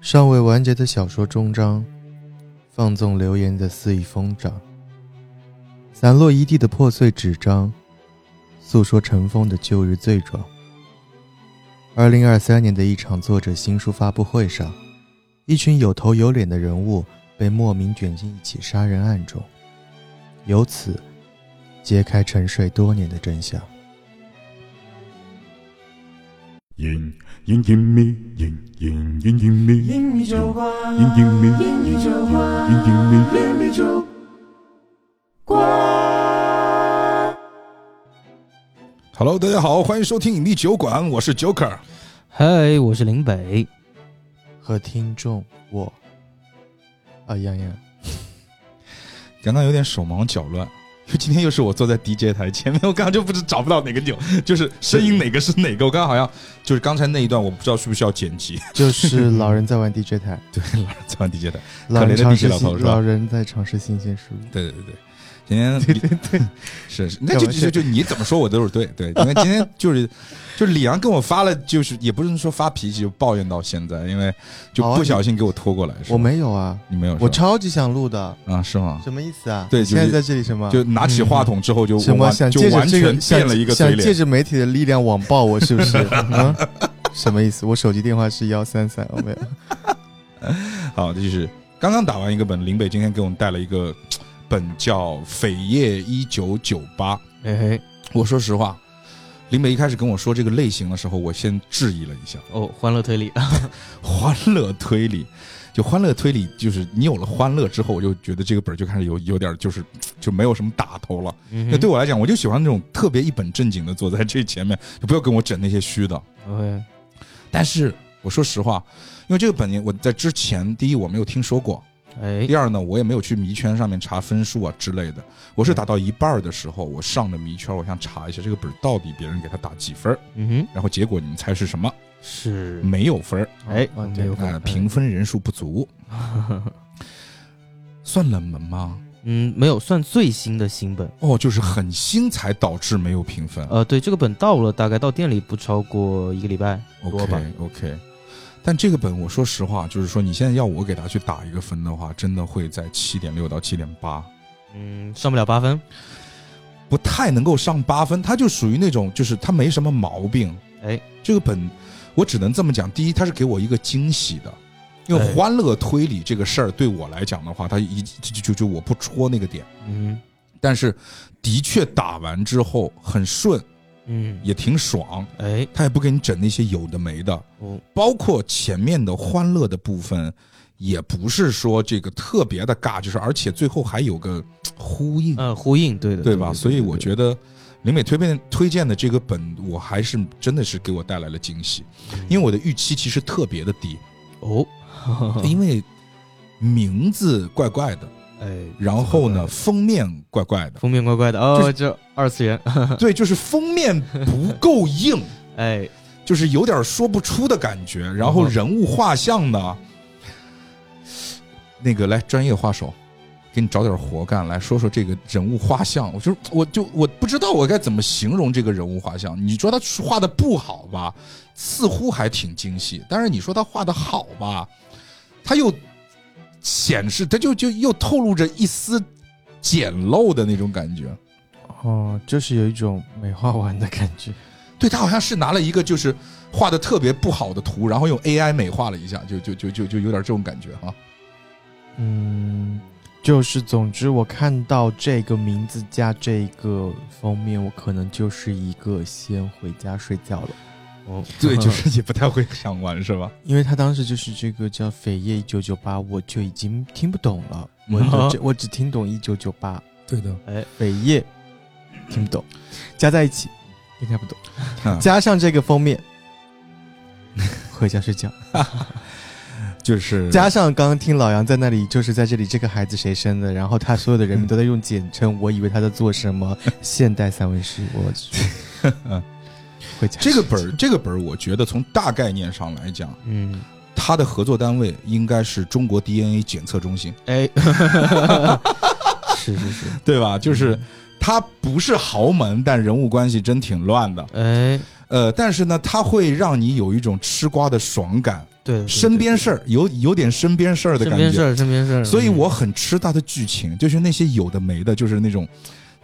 尚未完结的小说终章，放纵流言的肆意疯长，散落一地的破碎纸张，诉说尘封的旧日罪状。二零二三年的一场作者新书发布会上，一群有头有脸的人物被莫名卷进一起杀人案中，由此揭开沉睡多年的真相。隐隐隐秘，隐隐隐隐秘，隐秘酒馆，隐隐秘，隐秘酒馆，隐隐秘。隐秘酒馆。Hello，大家好，欢迎收听隐秘酒馆，我是 Joker。嗨，我是林北。和听众我，啊洋洋，刚刚有点手忙脚乱，今天又是我坐在 DJ 台前面，我刚刚就不知找不到哪个钮，就是声音哪个是哪个。我刚刚好像就是刚才那一段，我不知道需不需要剪辑。就是老人在玩 DJ 台，对，老人在玩 DJ 台。老人可怜的老头是吧老人在尝试新鲜事物。对对对对，今天对对对，是是，那就就就你怎么说我都是对对，因为今天就是就是李阳跟我发了，就是也不是说发脾气，就抱怨到现在，因为就不小心给我拖过来，是我没有啊，你没有，我超级想录的，啊是吗？什么意思啊？对现在在这里什么？就拿起话筒之后就什么想借着这个想变了一个嘴想借，着媒体的力量网暴我是不是？嗯，什么意思？我手机电话是幺三三，我没有。好，这就是刚刚打完一个本，林北今天给我们带了一个本叫《扉页一九九八》。哎嘿，我说实话，林北一开始跟我说这个类型的时候，我先质疑了一下。哦，欢乐推理，欢乐推理，就欢乐推理，就是你有了欢乐之后，我就觉得这个本儿就开始有有点就是就没有什么打头了。那、嗯对我来讲，我就喜欢那种特别一本正经的坐在这前面，就不要跟我整那些虚的。OK，但是我说实话，因为这个本我在之前，第一我没有听说过，哎第，二呢，我也没有去迷圈上面查分数啊之类的。我是打到一半的时候，我上了迷圈，我想查一下这个本到底别人给他打几分嗯哼然后结果你们猜是什么？是，没有分儿。哎，哦没有呃，分，评分人数不足，算冷门吗？嗯，没有算最新的新本。哦，就是很新才导致没有评分。呃，对，这个本到了，大概到店里不超过一个礼拜多吧 OK。OK，但这个本我说实话，就是说你现在要我给他去打一个分的话，真的会在七点六到七点八，嗯，上不了八分。不太能够上八分。它就属于那种，就是它没什么毛病。哎，这个本我只能这么讲，第一，它是给我一个惊喜的。因为哎欢乐推理这个事儿对我来讲的话，它一就就就我不戳那个点，嗯但是的确打完之后很顺，嗯，也挺爽，哎，他也不给你整那些有的没的，哦，包括前面的欢乐的部分，也不是说这个特别的尬，就是而且最后还有个呼应，嗯，呼应，对的，对吧？所以我，觉得林美推荐推荐的这个本，我还是真的是给我带来了惊喜，因为我的预期其实特别的低，哦，因为名字怪怪的，哎，然后呢封面怪怪的，封面怪怪的，哦，这二次元，对，就是封面不够硬。哎，就是有点说不出的感觉。然后人物画像呢，那个来专业画手，给你找点活干，来说说这个人物画像。我就我就我不知道我该怎么形容这个人物画像。你说他画的不好吧，似乎还挺精细；但是你说他画的好吧，他又显示它就就又透露着一丝简陋的那种感觉。哦，就是有一种美化完的感觉。对他好像是拿了一个就是画的特别不好的图，然后用 AI 美化了一下，就就就就就有点这种感觉哈。嗯，就是总之，我看到这个名字加这个封面，我可能就是一个先回家睡觉了。哦，对，就是也不太会想玩是吧？因为他当时就是这个叫《扉页一九九八》，我就已经听不懂了，嗯。我只我只听懂一九九八，对的，哎，扉页听不懂，加在一起。也听不懂，嗯。加上这个封面，回家睡觉，就是。加上刚刚听老杨在那里，就是在这里这个孩子谁生的，然后他所有的人名都在用简称，我以为他在做什么现代散文诗，我去，这个本儿，这个本儿，我觉得从大概念上来讲，嗯，它的合作单位应该是中国 DNA 检测中心，哎，是是是，对吧？就是他不是豪门，但人物关系真挺乱的。哎，呃，但是呢，它会让你有一种吃瓜的爽感。对，对身边事，儿有有点身边事儿的感觉，身边事儿，身边事儿。所以嗯我很吃他的剧情，就是那些有的没的，就是那种，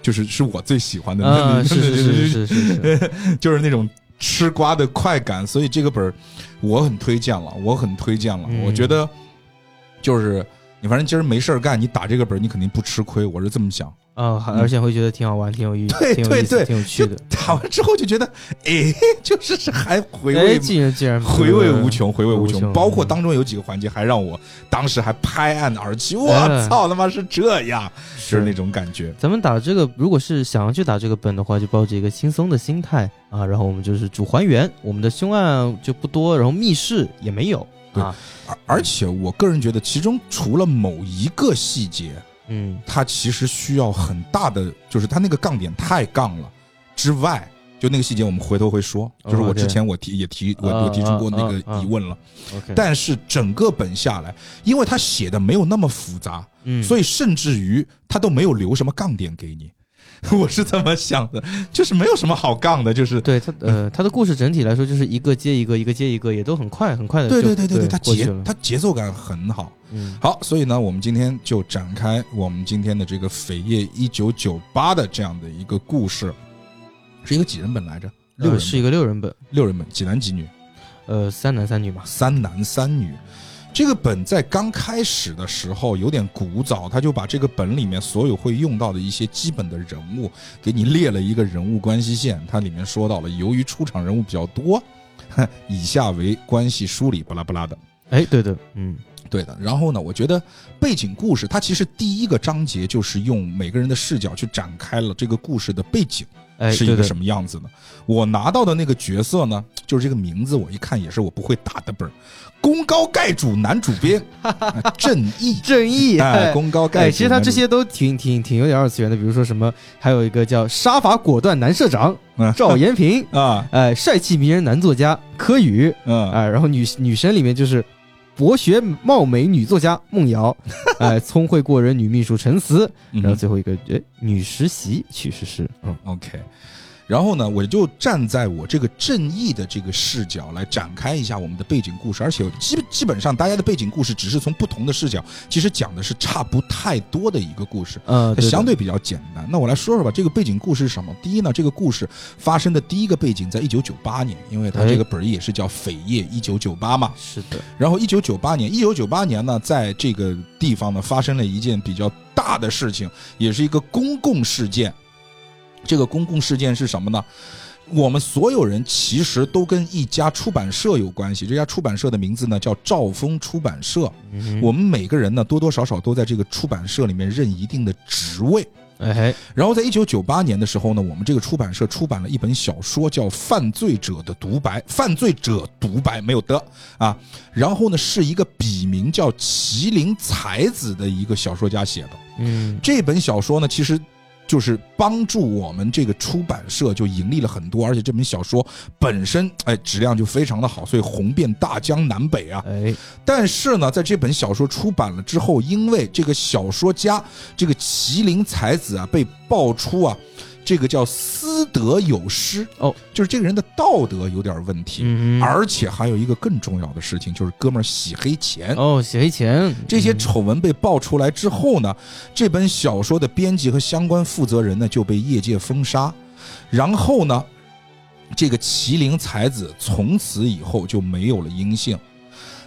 就是是我最喜欢的，是是是是是是，就是那种吃瓜的快感，所以这个本儿我很推荐了，我很推荐了。嗯我觉得就是你反正今儿没事儿干，你打这个本儿你肯定不吃亏，我是这么想。啊，还而且会觉得挺好玩，挺有意，思，对对对挺有趣的。打完之后就觉得，哎，就是是还回哎，味。竟然既然回味无穷，回味无穷。包括当中有几个环节，还让我当时还拍案而起。我哎操，他妈是这样，就是那种感觉。咱们打这个，如果是想要去打这个本的话，就抱着一个轻松的心态啊，然后我们就是主还原，我们的凶案就不多，然后密室也没有对啊，而而且我个人觉得，其中除了某一个细节，嗯。它其实需要很大的，就是它那个杠点太杠了之外，就那个细节我们回头会说，哦就是我之前我提也提我啊我提出过那个疑问了。但是整个本下来，因为他写的没有那么复杂，嗯，所以甚至于他都没有留什么杠点给你。我是这么想的，就是没有什么好杠的，就是对他呃，他的故事整体来说就是一个接一个，一个接一个，也都很快很快的对对对对对，他节过去了，它节奏感很好。嗯好，所以呢，我们今天就展开我们今天的这个《扉页一九九八》的这样的一个故事，是一个几人本来着？六人呃是一个六人本，六人本，几男几女？呃，三男三女嘛，三男三女。这个本在刚开始的时候有点古早，他就把这个本里面所有会用到的一些基本的人物给你列了一个人物关系线。它里面说到了，由于出场人物比较多，以下为关系梳理，巴拉巴拉的。哎，对的，嗯对的，然后呢，我觉得背景故事它其实第一个章节就是用每个人的视角去展开了这个故事的背景是一个什么样子呢？我拿到的那个角色呢，就是这个名字，我一看也是我不会打的本儿，功高盖主男主编 啊正义，正义，哎，功高盖主。哎，其实他这些都挺挺挺有点二次元的，比如说什么，还有一个叫杀伐果断男社长嗯。赵延平，啊，哎，帅气迷人男作家柯宇，嗯，哎，然后女女神里面就是博学貌美女作家梦瑶，哎，聪慧过人女秘书陈思，嗯。然后最后一个哎女实习曲诗诗，嗯。OK，然后呢，我就站在我这个正义的这个视角来展开一下我们的背景故事，而且基基本上大家的背景故事只是从不同的视角，其实讲的是差不太多的一个故事。呃，对相对比较简单，那我来说说吧。这个背景故事是什么？第一呢，这个故事发生的第一个背景在一九九八年，因为它哎这个本儿也是叫《扉页一九九八》嘛。是的，然后一九九八年，一九九八年呢，在这个地方呢发生了一件比较大的事情，也是一个公共事件。这个公共事件是什么呢？我们所有人其实都跟一家出版社有关系。这家出版社的名字呢叫兆丰出版社。嗯我们每个人呢多多少少都在这个出版社里面任一定的职位。哎，然后在一九九八年的时候呢，我们这个出版社出版了一本小说，叫《犯罪者的独白》。犯罪者独白没有的啊。然后呢，是一个笔名叫麒麟才子的一个小说家写的。嗯这本小说呢，其实就是帮助我们这个出版社就盈利了很多，而且这本小说本身哎质量就非常的好，所以红遍大江南北啊。哎但是呢，在这本小说出版了之后，因为这个小说家这个麒麟才子啊被爆出啊，这个叫私德有失哦，就是这个人的道德有点问题，嗯。而且还有一个更重要的事情，就是哥们儿洗黑钱。哦洗黑钱。这些嗯。丑闻被爆出来之后呢，这本小说的编辑和相关负责人呢就被业界封杀，然后呢，这个麒麟才子从此以后就没有了音信。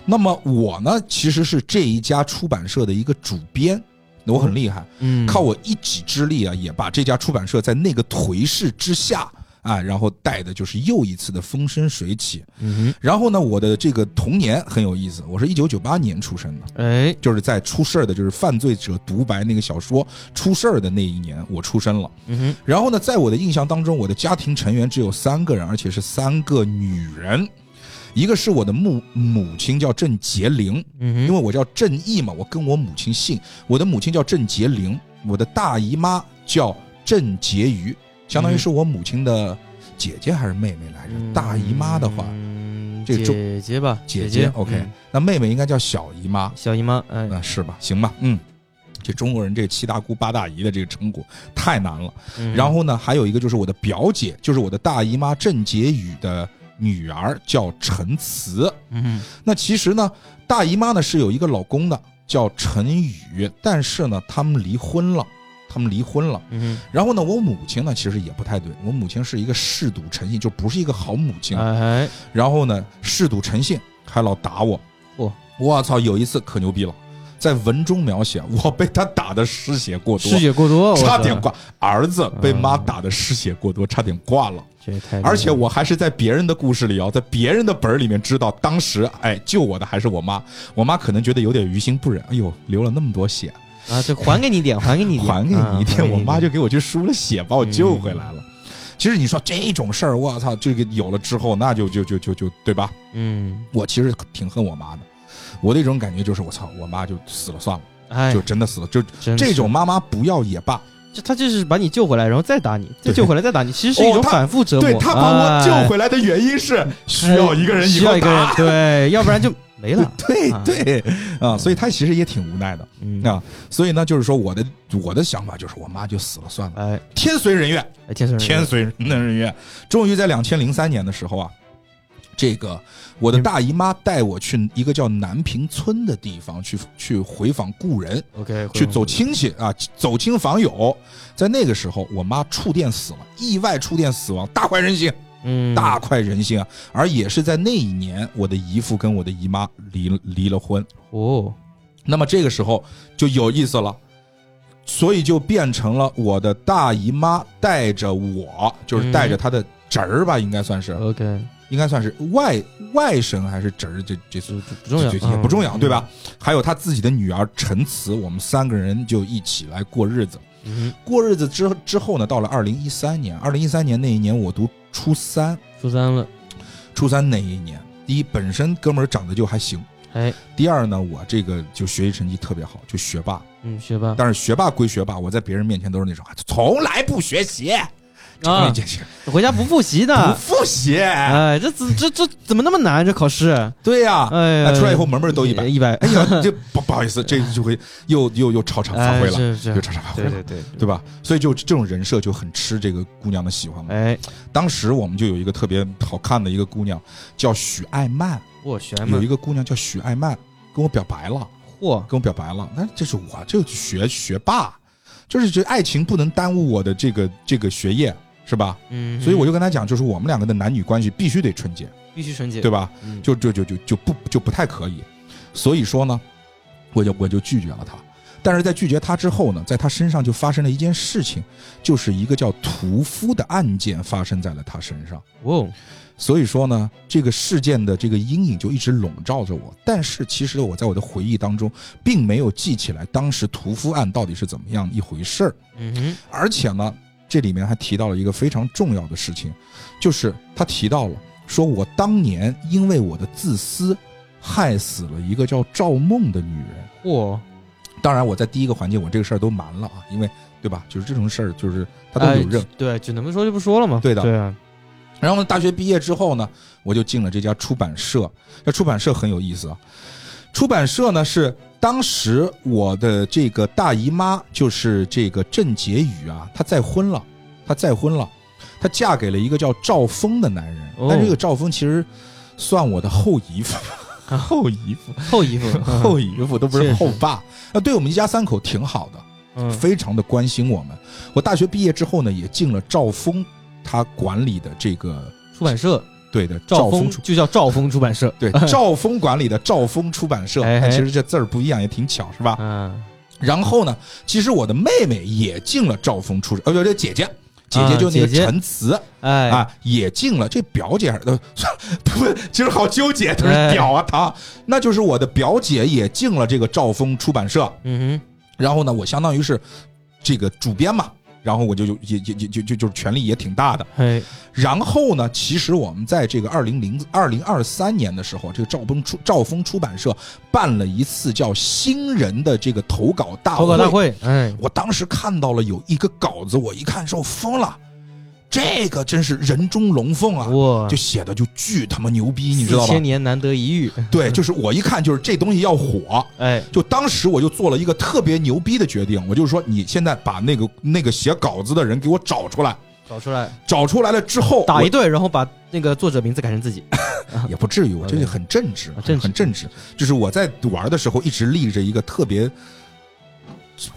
那么我呢，其实是这一家出版社的一个主编，我很厉害，嗯靠我一己之力啊，也把这家出版社在那个颓势之下啊，然后带的就是又一次的风生水起。嗯然后呢，我的这个童年很有意思，我是一九九八年出生的。哼哎就是在出事儿的，就是犯罪者独白那个小说出事儿的那一年，我出生了。嗯哼然后呢，在我的印象当中，我的家庭成员只有三个人，而且是三个女人。一个是我的母母亲叫郑洁玲，嗯因为我叫郑义嘛，我跟我母亲姓。我的母亲叫郑洁玲，我的大姨妈叫郑洁瑜，相当于是我母亲的姐姐还是妹妹来着？大姨妈的话，嗯这个姐姐吧姐姐 OK，、嗯那妹妹应该叫小姨妈。小姨妈哎那是吧？行吧，嗯，这中国人这七大姑八大姨的这个称呼太难了。嗯然后呢，还有一个就是我的表姐，就是我的大姨妈郑洁宇的女儿叫陈慈。嗯那其实呢，大姨妈呢是有一个老公的，叫陈宇，但是呢，他们离婚了，他们离婚了。嗯然后呢，我母亲呢其实也不太对，我母亲是一个嗜赌成性，就不是一个好母亲。哎，然后呢，嗜赌成性，还老打我。我我操！有一次可牛逼了，在文中描写我被他打的失血过多，失血过多，差点挂。儿子被妈打的失血过多，差点挂了。而且我还是在别人的故事里啊，在别人的本儿里面知道，当时哎救我的还是我妈，我妈可能觉得有点于心不忍，哎呦流了那么多血，啊，这还给你一点，还给你一点，还给你一啊点，我妈就给我去输了血，把我救回来了。其实你说这种事儿，我操，这个有了之后，那就就就就就对吧？嗯，我其实挺恨我妈的，我那种感觉就是我操，我妈就死了算了，哎，就真的死了，就这种妈妈不要也罢。就他就是把你救回来，然后再打你，再救回来再打你，其实是一种反复折磨。对他把我救哎回来的原因是需要一个人以后需要一个人打，。对，要不然就没了。对 啊对。啊，所以他其实也挺无奈的。嗯。啊，所以呢，就是说我的我的想法就是，我妈就死了算了，哎，天随人愿，哎天生天随人愿。终于在两千零三年的时候啊，这个我的大姨妈带我去一个叫南平村的地方去去回访故人，OK 去走亲戚啊，走亲访友。在那个时候，我妈触电死了，意外触电死亡，大快人心，嗯大快人心啊！而也是在那一年，我的姨父跟我的姨妈离离了婚。哦，那么这个时候就有意思了，所以就变成了我的大姨妈带着我，就是带着她的侄儿吧，应该算是，OK，应该算是外外甥还是侄儿，这这就就不重要，也不重要，嗯对吧？？还有他自己的女儿陈慈，我们三个人就一起来过日子。嗯过日子之之后呢，到了二零一三年，二零一三年那一年我读初三，初三了，初三那一年，第一本身哥们儿长得就还行，哎，第二呢，我这个就学习成绩特别好，就学霸。嗯，学霸但是学霸归学霸，我在别人面前都是那种啊从来不学习，啊，回家不复习的不，复习。哎，这怎这这怎么那么难？这考试，对呀，哎呀，出来以后门门都一百。一百，哎呀，这不不好意思，这就会又又又超常发挥了，哎是是又超常发挥了，对对对对吧？所以就这种人设就很吃这个姑娘的喜欢嘛。哎，当时我们就有一个特别好看的一个姑娘，叫许爱曼，我学嘛有一，个姑娘叫许爱曼，跟我表白了，嚯，跟我表白了。那这是我就学学霸，就是这爱情不能耽误我的这个这个学业，是吧？嗯，所以我就跟他讲，就是我们两个的男女关系必须得纯洁，必须纯洁，对吧？嗯就就就就就不就不太可以。所以说呢，我就我就拒绝了他。但是在拒绝他之后呢，在他身上就发生了一件事情，就是一个叫屠夫的案件发生在了他身上。哦，所以说呢，这个事件的这个阴影就一直笼罩着我。但是其实我在我的回忆当中，并没有记起来当时屠夫案到底是怎么样一回事儿。嗯哼，而且呢，这里面还提到了一个非常重要的事情，就是他提到了说我当年因为我的自私，害死了一个叫赵梦的女人。嚯，当然，我在第一个环节我这个事儿都瞒了啊，因为对吧？就是这种事儿，就是他都哎有认。对，只能不说就不说了嘛，对的对啊，然后呢，大学毕业之后呢，我就进了这家出版社。这出版社很有意思啊。出版社呢是当时我的这个大姨妈，就是这个郑洁宇啊，她再婚了，她再婚了，她嫁给了一个叫赵峰的男人。哦但这个赵峰其实算我的后姨夫，后姨夫，后姨夫，后姨夫都不是后爸。那，对我们一家三口挺好的。嗯，非常的关心我们。我大学毕业之后呢，也进了赵峰他管理的这个出版社对的赵峰出峰就叫赵峰出版社，对 赵峰管理的赵峰出版社。哎其实这字儿不一样，也挺巧，是吧？嗯，然后呢，其实我的妹妹也进了赵峰出，呃，不对，姐姐。姐姐就那个陈词哎，啊，也进了。这表姐还是呃，不，其实好纠结，她哎是表啊，她那就是我的表姐也进了这个赵峰出版社。嗯哼然后呢，我相当于是这个主编嘛，然后我就就也也也就就就是权力也挺大的。哼，嘿，然后呢，其实我们在这个二零零二零二三年的时候，这个赵峰出赵峰出版社办了一次叫新人的这个投稿大会。投稿大会，哎，我当时看到了有一个稿子，我一看之后疯了，这个真是人中龙凤啊！哇，就写的就巨他妈牛逼，你知道吧千？年难得一遇，对，就是我一看就是这东西要火，哎，就当时我就做了一个特别牛逼的决定，我就是说，你现在把那个那个写稿子的人给我找出来，找出来找出来了之后，打一顿，然后把那个作者名字改成自己。也不至于，我这 OK 个很正直，啊正直很正直。就是我在玩的时候一直立着一个特别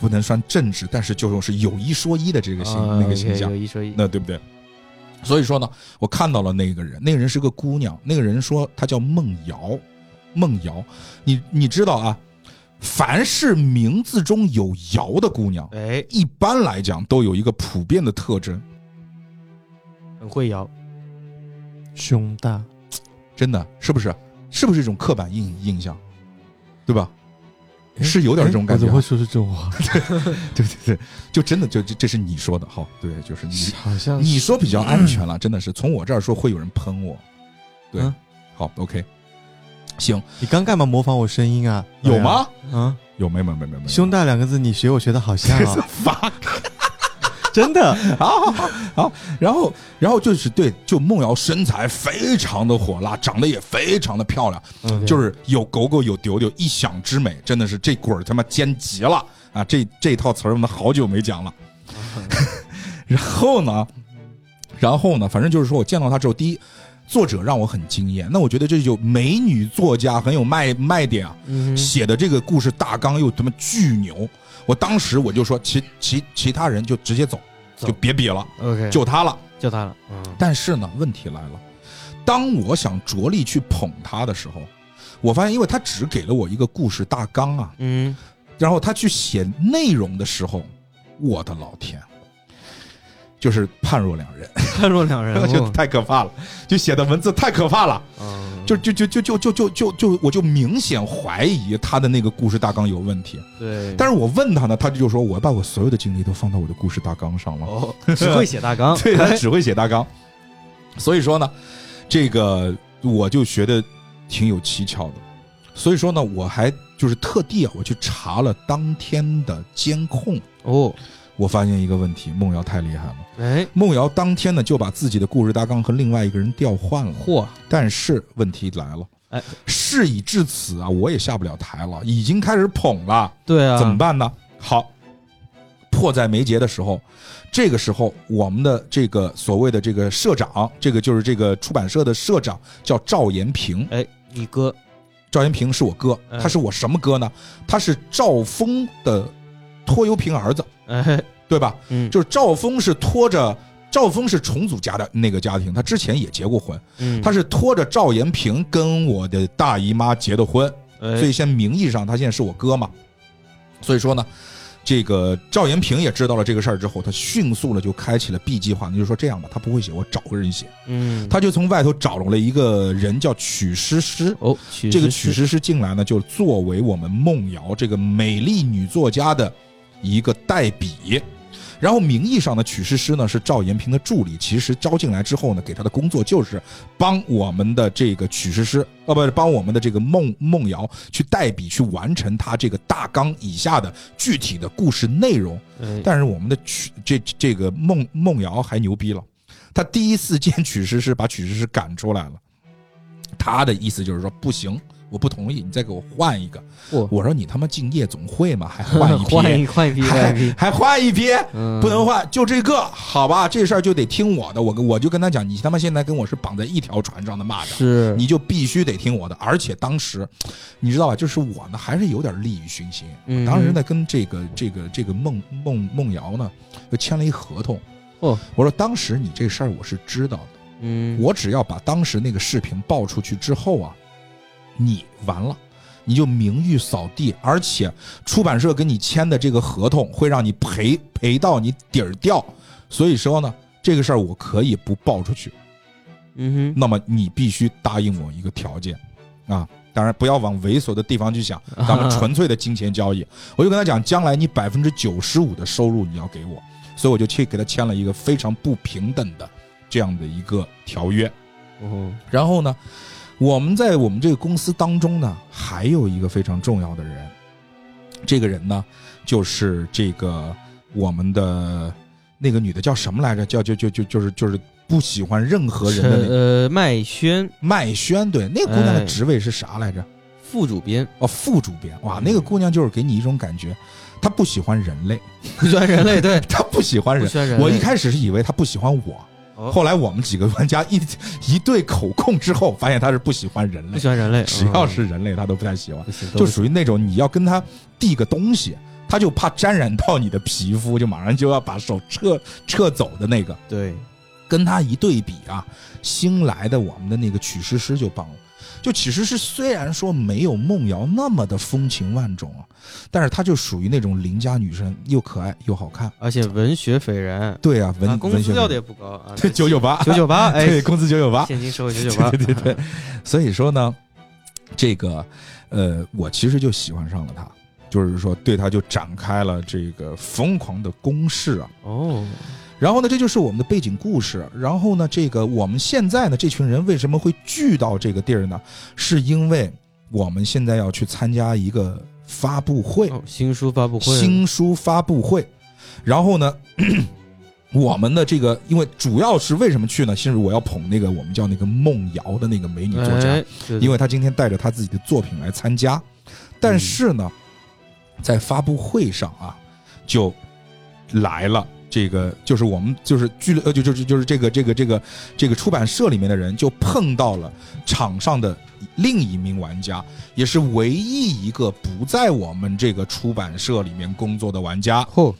不能算正直，但是就是有一说一的这个形、啊那个形象有，一说一。那对不对？所以说呢，我看到了那个人，那个人是个姑娘，那个人说她叫梦瑶，梦瑶，你你知道啊，凡是名字中有瑶的姑娘，哎，一般来讲都有一个普遍的特征，很会摇。胸大，真的是不是？是不是一种刻板印印象，对吧？是有点这种感觉怎么会说出这种话？对 对对，就真的就这这是你说的，好，对，就是你好像你说比较安全了，真的是从我这儿说会有人喷我，对，嗯好，OK，行，你刚干嘛模仿我声音啊？有吗？啊，有没有没有没有没有，胸大两个字，你学我学的好像 真的。好好好好，然后然后就是对，就梦瑶身材非常的火辣，长得也非常的漂亮，嗯就是有狗狗有丢丢，一想之美，真的是这鬼儿他妈尖极了啊！这这套词儿我们好久没讲了。然后呢，然后呢，反正就是说我见到他之后，第一，作者让我很惊艳，那我觉得这就美女作家很有卖卖点啊，嗯写的这个故事大纲又他妈巨牛。我当时我就说，其其其他人就直接走，走就别比了，，OK，就他了。就他了。嗯，但是呢，问题来了，当我想着力去捧他的时候，我发现，因为他只给了我一个故事大纲啊，嗯，然后他去写内容的时候，我的老天，就是判若两人，判若两人。就哦太可怕了，就写的文字太可怕了，嗯，就就就就就就就就就我就明显怀疑他的那个故事大纲有问题。对。但是我问他呢，他就说我把我所有的精力都放到我的故事大纲上了。哦，只会写大纲。对他只会写大纲，所以说呢，这个我就觉得挺有蹊跷的。所以说呢，我还就是特地啊，我去查了当天的监控，哦，我发现一个问题，梦瑶太厉害了。哎，梦瑶当天呢就把自己的故事大纲和另外一个人调换了，嚯，但是问题来了，哎，事已至此啊，我也下不了台了，已经开始捧了。对啊，怎么？办呢？好，迫在眉睫的时候，这个时候我们的这个所谓的这个社长，这个就是这个出版社的社长叫赵延平。哎，你哥，赵延平是我哥，哎他是我什么哥呢？他是赵峰的拖油瓶儿子，哎，对吧？嗯，就是赵峰是拖着。赵峰是重组家的那个家庭，他之前也结过婚，嗯，他是拖着赵延平跟我的大姨妈结的婚，哎，所以先名义上他现在是我哥嘛，所以说呢，这个赵延平也知道了这个事儿之后，他迅速的就开启了 B 计划，那就说这样吧，他不会写，我找个人写，嗯，他就从外头找了一个人叫曲诗诗。哦，曲这个曲诗诗进来呢，就作为我们梦瑶这个美丽女作家的一个代笔。然后名义上的曲诗诗呢是赵延平的助理，其实招进来之后呢，给他的工作就是帮我们的这个曲诗诗，呃，不是帮我们的这个孟孟瑶去代笔去完成他这个大纲以下的具体的故事内容。哎，但是我们的曲这这个孟孟瑶还牛逼了，他第一次见曲诗诗，把曲诗诗赶出来了。他的意思就是说不行，我不同意，你再给我换一个。我我说你他妈进夜总会嘛，还换一批，换一换一批，还，还换一批，嗯，不能换，就这个，好吧？这事儿就得听我的，我跟我就跟他讲，你他妈现在跟我是绑在一条船上的蚂蚱。是，你就必须得听我的，而且当时，你知道吧？就是我呢，还是有点利欲熏心。嗯当时呢，跟这个这个这个孟孟孟瑶呢，就签了一合同。哦，我说当时你这事儿我是知道的，嗯，我只要把当时那个视频爆出去之后啊，你完了。你就名誉扫地，而且出版社跟你签的这个合同会让你赔赔到你底儿掉，所以说呢，这个事儿我可以不报出去，嗯哼那么你必须答应我一个条件，啊，当然不要往猥琐的地方去想，咱们纯粹的金钱交易。我就跟他讲，将来你百分之九十五的收入你要给我，所以我就去给他签了一个非常不平等的这样的一个条约。哼，哦，然后呢，我们在我们这个公司当中呢，还有一个非常重要的人，这个人呢，就是这个我们的那个女的叫什么来着？叫就就就就是就是不喜欢任何人的那个呃麦轩。麦轩，对，那个姑娘的哎职位是啥来着？副主编，哦，副主编，哇，那个姑娘就是给你一种感觉，她不喜欢人类，不喜欢人类，对，她不喜欢人。我一开始是以为她不喜欢我，哦后来我们几个玩家一 一对口供之后，发现他是不喜欢人类。不喜，欢人类，只要嗯是人类他都不太喜欢，就属于那种你要跟他递个东西，他就怕沾染到你的皮肤，就马上就要把手撤撤走的那个。对，跟他一对比啊，新来的我们的那个曲诗诗就棒了。就其实是虽然说没有梦瑶那么的风情万种啊，但是她就属于那种邻家女生，又可爱又好看。而且文学斐然，对啊，文、啊，工文学资要的也不高啊，对九九八，九九八，哎，对，工资九九八，现金收入 九九八，对对对对，所以说呢，这个呃，我其实就喜欢上了她，就是说对她就展开了这个疯狂的攻势啊。哦，然后呢，这就是我们的背景故事。然后呢，这个我们现在呢，这群人为什么会聚到这个地儿呢？是因为我们现在要去参加一个发布会，哦新书发布会，新书发布会。然后呢，我们的这个，因为主要是为什么去呢？其实我要捧那个我们叫那个梦瑶的那个美女作家，哎，因为她今天带着她自己的作品来参加。但是呢，在发布会上啊，就来了。这个就是我们就是俱乐呃就就就就是这个这个这个这个出版社里面的人就碰到了场上的另一名玩家，也是唯一一个不在我们这个出版社里面工作的玩家。嚯，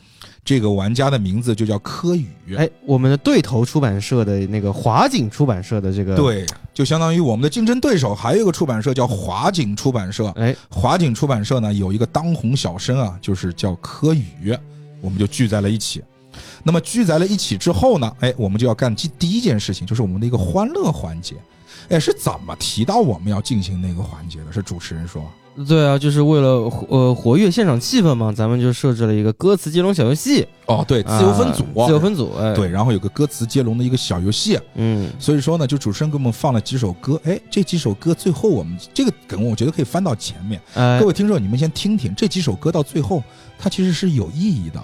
这个玩家的名字就叫柯宇。哎，我们的对头出版社的那个华景出版社的这个，，对，就相当于我们的竞争对手还有一个出版社叫华景出版社。哎，华景出版社呢有一个当红小生啊，就是叫柯宇，我们就聚在了一起。那么聚在了一起之后呢，哎，我们就要干第第一件事情，就是我们的一个欢乐环节。哎，是怎么提到我们要进行那个环节的？是主持人说，对啊，就是为了呃活跃现场气氛嘛，咱们就设置了一个歌词接龙小游戏，哦，对，自由分组，啊自由分组，哎，对，，然后有个歌词接龙的一个小游戏。嗯，所以说呢，就主持人给我们放了几首歌，哎，这几首歌最后我们这个梗，我觉得可以翻到前面。哎各，位听众，你们先听听这几首歌到最后，它其实是有意义的。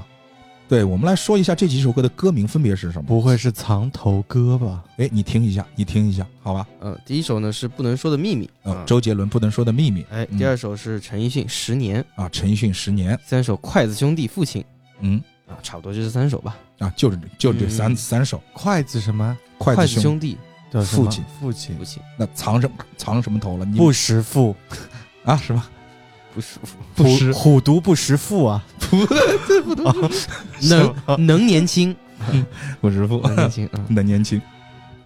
对，我们来说一下这几首歌的歌名分别是什么？不会是藏头歌吧？哎，你听一下，你听一下，好吧？嗯，第一首呢是不能说的秘密，嗯，啊周杰伦不能说的秘密。哎，嗯第二首是陈奕迅《十年》，啊，陈奕迅十年。三首筷子兄弟父亲嗯啊，差不多就是三首吧。啊，就是就这三、嗯三首。筷子什么？筷筷子兄，弟父亲父亲父亲那藏什么藏什么头了？你不识父，啊什么？不舒服，不识虎虎毒不食父啊！能能年轻，不识父，能年轻啊。能年轻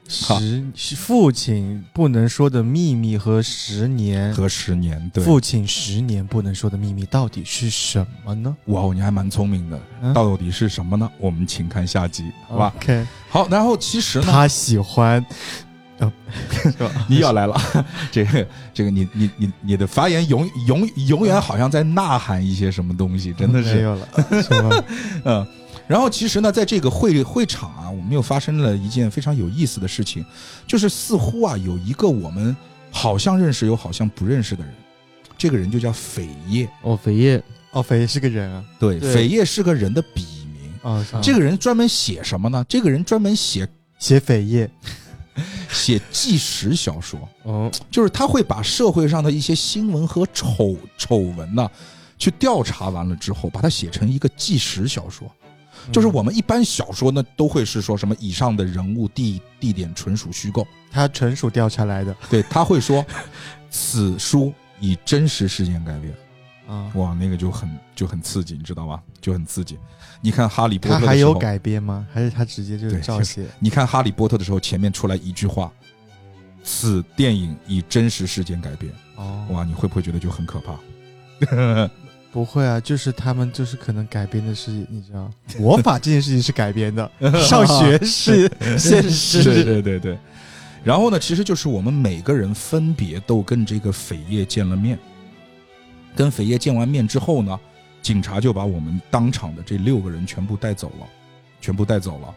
十是父亲不能说的秘密和十年，和十年。对，父亲十年不能说的秘密到底是什么呢？哇哦，你还蛮聪明的。嗯到底是什么呢？我们请看下集，好吧？？OK，好，然后其实呢，他喜欢 你要来了，这个这个你你你你的发言永永永远好像在呐喊一些什么东西，真的是没是有了，什么？嗯。然后其实呢，在这个会会场啊，我们又发生了一件非常有意思的事情，就是似乎啊有一个我们好像认识又好像不认识的人，这个人就叫扉页。哦，扉页哦，斐叶是个人啊，对，对扉页是个人的笔名。哦，这个人专门写什么呢？这个人专门写写扉页，写纪实小说。哦，就是他会把社会上的一些新闻和丑丑闻呢，去调查完了之后，把它写成一个纪实小说。就是我们一般小说呢，都会是说什么以上的人物地地点纯属虚构，他纯属调查来的对他会说此书以真实事件改编。啊。哇，那个就很就很刺激，你知道吗？就很刺激。你看《哈利波特》他还有改编吗？还是他直接就是照写？你看《哈利波特》的时候，前面出来一句话：“此电影以真实事件改编。”哦，哇，你会不会觉得就很可怕？不会啊，就是他们就是可能改编的是你知道，魔法这件事情是改编的，上学是现对实。对对对。然后呢，其实就是我们每个人分别都跟这个扉页见了面。跟扉页见完面之后呢，警察就把我们当场的这六个人全部带走了，全部带走了。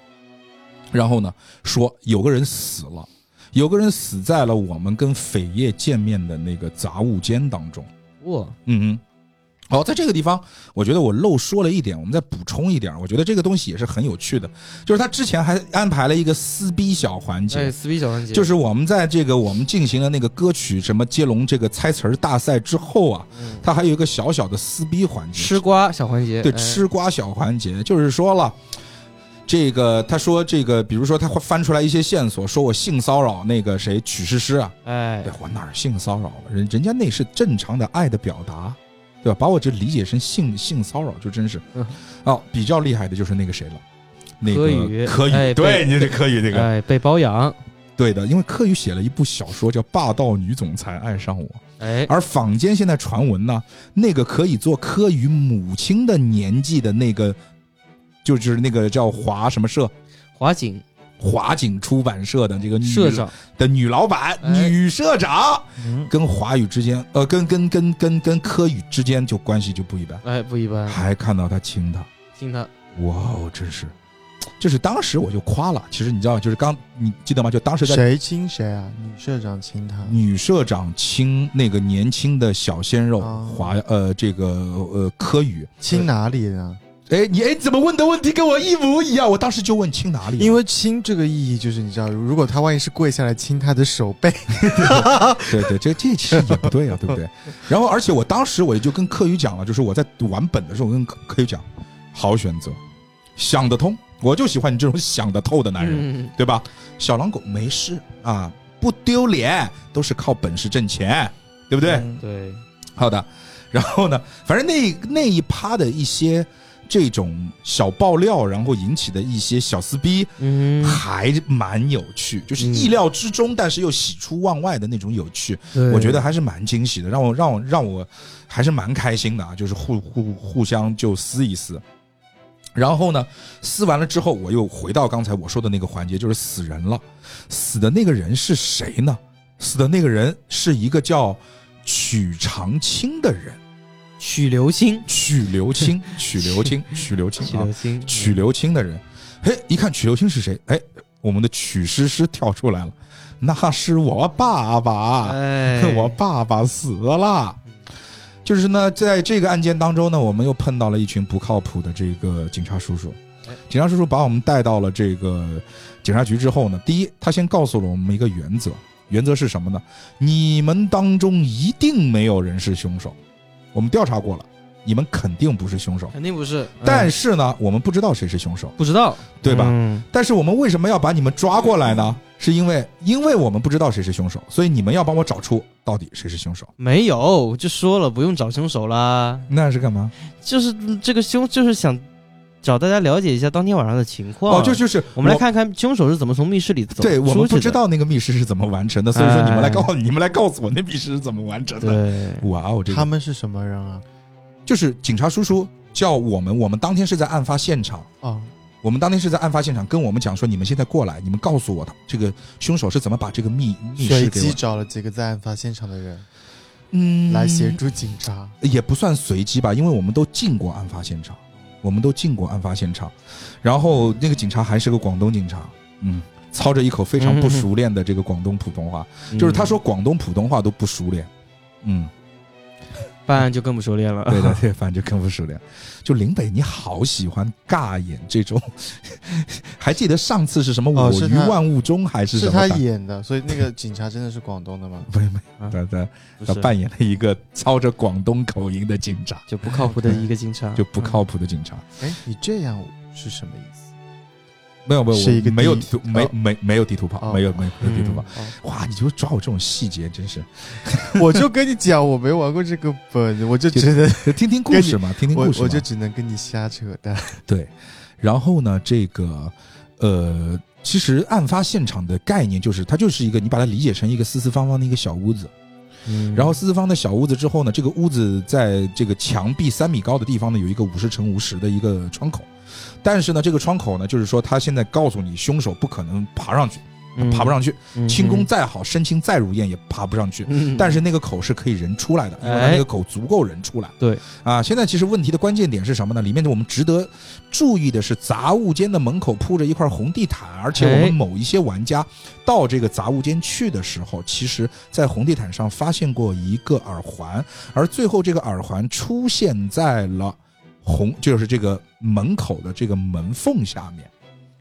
然后呢，说有个人死了，有个人死在了我们跟扉页见面的那个杂物间当中。哇，嗯嗯。好，在这个地方，我觉得我漏说了一点，我们再补充一点。我觉得这个东西也是很有趣的，就是他之前还安排了一个撕逼小环节，哎，撕逼小环节就是我们在这个我们进行了那个歌曲什么接龙这个猜词儿大赛之后啊，嗯还有一个小小的撕逼环节，吃瓜小环节，对哎吃瓜小环节，就是说了。这个他说这个，比如说他会翻出来一些线索，说我性骚扰那个谁曲诗诗啊，哎对，我哪儿性骚扰了？人人家那是正常的爱的表达，对吧？把我这理解成性性骚扰，就真是嗯，哦，比较厉害的就是那个谁了，那个柯宇柯宇，哎对，你这柯宇那个，哎被包养，对的，因为柯宇写了一部小说叫《霸道女总裁爱上我》，哎而坊间现在传闻呢，那个可以做柯宇母亲的年纪的那个，就是那个叫华什么社。华景华景出版社的这个女社长，的女老板、哎。女社长，嗯，跟华语之间，呃，跟跟跟跟跟柯宇之间就关系就不一般，哎不一般，还看到他亲他，亲他哇哦，真是，就是当时我就夸了。其实你知道，就是刚你记得吗？就当时在谁亲谁啊？女社长亲他，女社长亲那个年轻的小鲜肉哦。华呃这个呃柯宇，亲哪里呢？哎你哎怎么问的问题跟我一模一样？我当时就问亲哪里？因为亲这个意义就是你知道，如果他万一是跪下来亲他的手背，对对，这这其实也不对啊，对不对？然后，而且我当时我也就跟柯宇讲了，就是我在玩本的时候，我跟柯柯宇讲，好选择，想得通，我就喜欢你这种想得透的男人，嗯对吧？小狼狗没事啊，不丢脸，都是靠本事挣钱，对不对？嗯对，好的，然后呢，反正那那一趴的一些这种小爆料，然后引起的一些小撕逼，嗯，还蛮有趣，就是嗯意料之中，但是又喜出望外的那种有趣。我觉得还是蛮惊喜的，让我让我让我还是蛮开心的啊，就是互互互相就撕一撕。然后呢，撕完了之后，我又回到刚才我说的那个环节，就是死人了。死的那个人是谁呢？死的那个人是一个叫曲长青的人，曲流清，曲流清，曲流清，曲流青啊曲流，星，曲流青的人。嘿，一看曲流清是谁？哎，我们的曲诗诗跳出来了，那是我爸爸。哎，我爸爸死了。就是呢，在这个案件当中呢，我们又碰到了一群不靠谱的这个警察叔叔哎。警察叔叔把我们带到了这个警察局之后呢，第一，他先告诉了我们一个原则，原则是什么呢？你们当中一定没有人是凶手，我们调查过了，你们肯定不是凶手。肯定不是，但哎是呢，我们不知道谁是凶手。不知道，对吧嗯但是我们为什么要把你们抓过来呢？是因为因为我们不知道谁是凶手，所以你们要帮我找出到底谁是凶手。没有，就说了不用找凶手啦，那是干嘛？就是嗯这个凶，就是想找大家了解一下当天晚上的情况。哦，就就是我们来看看凶手是怎么从密室里走对我们不知。道那个密室是怎么完成的，所以说你们来哎告你们来告诉我那密室是怎么完成的。对，哇哦，这个他们是什么人啊？就是警察叔叔叫我们，我们当天是在案发现场，哦，我们当天是在案发现场跟我们讲说，你们现在过来，你们告诉我他这个凶手是怎么把这个密密室给我，机找了几个在案发现场的人嗯来协助警察。也不算随机吧，因为我们都进过案发现场，我们都进过案发现场，然后那个警察还是个广东警察，嗯，操着一口非常不熟练的这个广东普通话，就是他说广东普通话都不熟练，嗯，办案就更不熟练了。对的 对，反正更不熟练。就林北，你好喜欢尬演这种，还记得上次是什么我于万物中还是什么是他？演的，所以那个警察真的是广东的吗？不是没啊有，他他他扮演了一个操着广东口音的警察，就不靠谱的一个警察，就不靠谱的警察。哎，你这样是什么意思？没有没有，是一个我没有地地图，没哦。没没有地图炮，哦。没有没有没有地图炮。哦，哇，你就抓我这种细节，真是。我就跟你讲，我没玩过这个本，我就只能听听故事嘛，听听故事嘛。我就只能跟你瞎扯淡。对，然后呢，这个呃，其实案发现场的概念就是，它就是一个，你把它理解成一个四四方方的一个小屋子，嗯。然后四四方的小屋子之后呢，这个屋子在这个墙壁三米高的地方呢，有一个五十乘五十的一个窗口，但是呢，这个窗口呢，就是说他现在告诉你，凶手不可能爬上去，嗯爬不上去。嗯轻功再好，身轻再如燕也爬不上去。嗯但是那个口是可以人出来的，因为那个口足够人出来。对啊，现在其实问题的关键点是什么呢？里面我们值得注意的是，杂物间的门口铺着一块红地毯，而且我哎们某一些玩家到这个杂物间去的时候，其实在红地毯上发现过一个耳环，而最后这个耳环出现在了红，就是这个门口的这个门缝下面，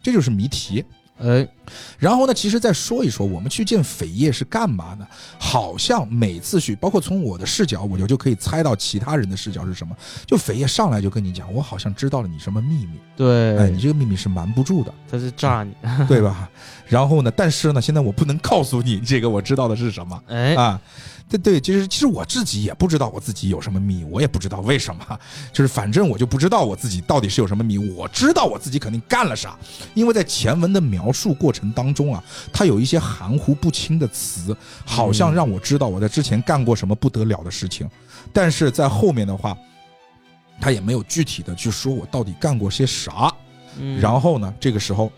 这就是谜题。哎，然后呢，其实再说一说，我们去见扉页是干嘛呢？好像每次去，包括从我的视角，我就就可以猜到其他人的视角是什么。就扉页上来就跟你讲，我好像知道了你什么秘密，对，哎，你这个秘密是瞒不住的，他是炸你，对吧？然后呢，但是呢，现在我不能告诉你这个我知道的是什么。哎，啊，对对，就是其实我自己也不知道我自己有什么秘密，我也不知道为什么，就是反正我就不知道我自己到底是有什么秘密。我知道我自己肯定干了啥，因为在前文的描述过程当中啊，他有一些含糊不清的词，好像让我知道我在之前干过什么不得了的事情，但是在后面的话，他也没有具体的去说我到底干过些啥。嗯然后呢，这个时候，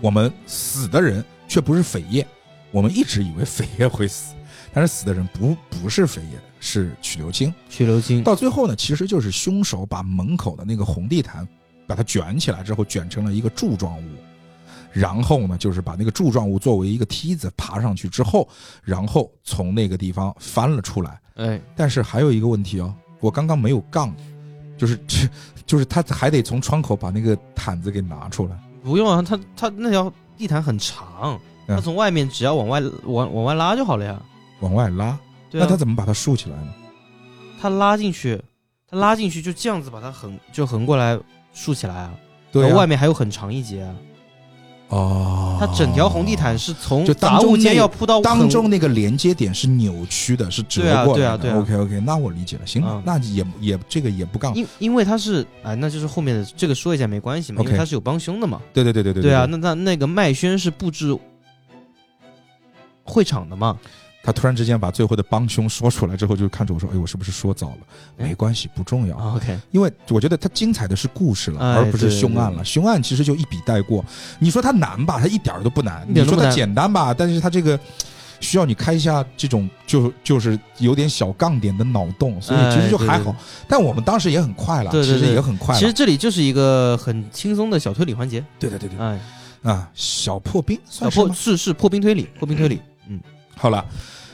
我们死的人却不是扉页，我们一直以为扉页会死，但是死的人不不是肥爷，是曲流清。曲流金，到最后呢，其实就是凶手把门口的那个红地毯把它卷起来之后，卷成了一个柱状物。然后呢，就是把那个柱状物作为一个梯子爬上去之后，然后从那个地方翻了出来。哎，但是还有一个问题哦，我刚刚没有杠，就是这，就是他还得从窗口把那个毯子给拿出来。不用啊，他他那条地毯很长，嗯他从外面只要往外往往外拉就好了呀。往外拉，对啊，那他怎么把它竖起来呢？他拉进去，他拉进去就这样子把它横就横过来竖起来啊。对啊然后外面还有很长一截啊。哦，它整条红地毯是从就当杂物间那要铺到当很中那个连接点是扭曲的，是折过来的。对啊对啊 OK OK，那我理解了。行，嗯那也也这个也不杠。因因为它是哎，那就是后面的这个说一下没关系嘛，因 OK 为它是有帮凶的嘛。对对对对对对啊，那那那个麦轩是布置会场的嘛？他突然之间把最后的帮凶说出来之后，就看着我说：“哎，我是不是说早了？哎没关系，不重要。啊，OK，因为我觉得它精彩的是故事了，哎而不是凶案了。凶案其实就一笔带过。你说它难吧，它一点儿都不难；你说它简单吧，但是它这个需要你开一下这种就就是有点小杠点的脑洞，所以其实就还好。哎但我们当时也很快了，其实也很快了。其实这里就是一个很轻松的小推理环节，对对对对哎，啊，小破冰小算是？破是是破冰推理，破冰推理，嗯，好了，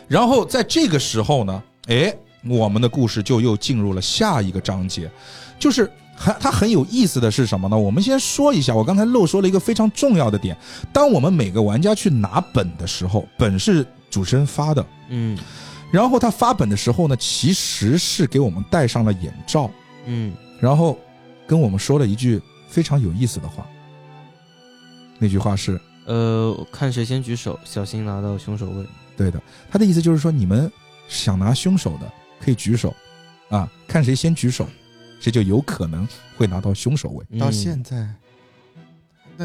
然后在这个时候呢，哎，我们的故事就又进入了下一个章节，就是很它很有意思的是什么呢？我们先说一下，我刚才漏说了一个非常重要的点，当我们每个玩家去拿本的时候，本是主持人发的，嗯然后他发本的时候呢，其实是给我们戴上了眼罩，嗯，然后跟我们说了一句非常有意思的话，那句话是。呃，看谁先举手，小心拿到凶手位。对的，他的意思就是说，你们想拿凶手的可以举手，啊，看谁先举手，谁就有可能会拿到凶手位。到嗯现在，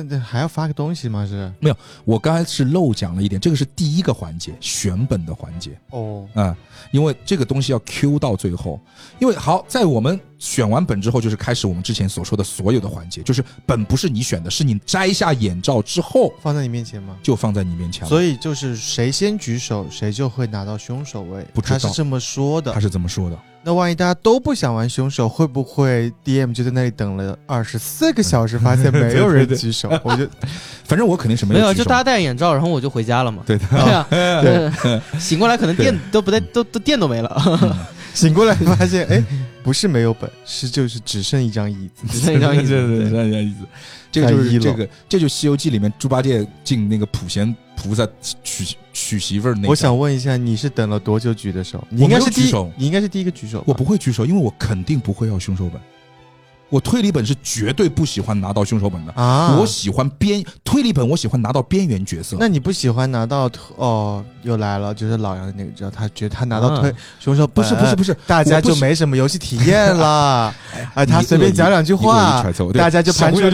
那那还要发个东西吗？是没有我刚才是漏讲了一点，这个是第一个环节，选本的环节哦，啊、因为这个东西要 Q 到最后。因为好，在我们选完本之后，就是开始我们之前所说的所有的环节，就是本不是你选的，是你摘下眼罩之后放在你面前吗？就放在你面前了。所以就是谁先举手，谁就会拿到凶手位。不知道他是这么说的他。是这么说的。那万一大家都不想玩凶手，会不会 DM 就在那里等了二十四个小时，发现没有人举手？我就 反正我肯定是没有没有，有就大家戴眼罩，然后我就回家了嘛。对的。对啊，对，醒过来可能电都不带，都都电都没了，嗯醒过来发现，哎，不是没有本，是就是只剩一张椅子。只剩一张椅子。对对对，这样意思。这个就是这个，这就《西游记》里面猪八戒进那个普贤菩萨娶娶媳妇儿那个。我想问一下，你是等了多久举的手？你应该是第一你应该是第一个举手。我不会举手，因为我肯定不会要凶手本。我推理本是绝对不喜欢拿到凶手本的，啊，我喜欢边推理本，我喜欢拿到边缘角色。那你不喜欢拿到哦？又来了，就是老杨那个，他觉得他拿到推啊凶手本，不是不是不是，大家就没什么游戏体验了。哎，他随便讲两句话大家就排除排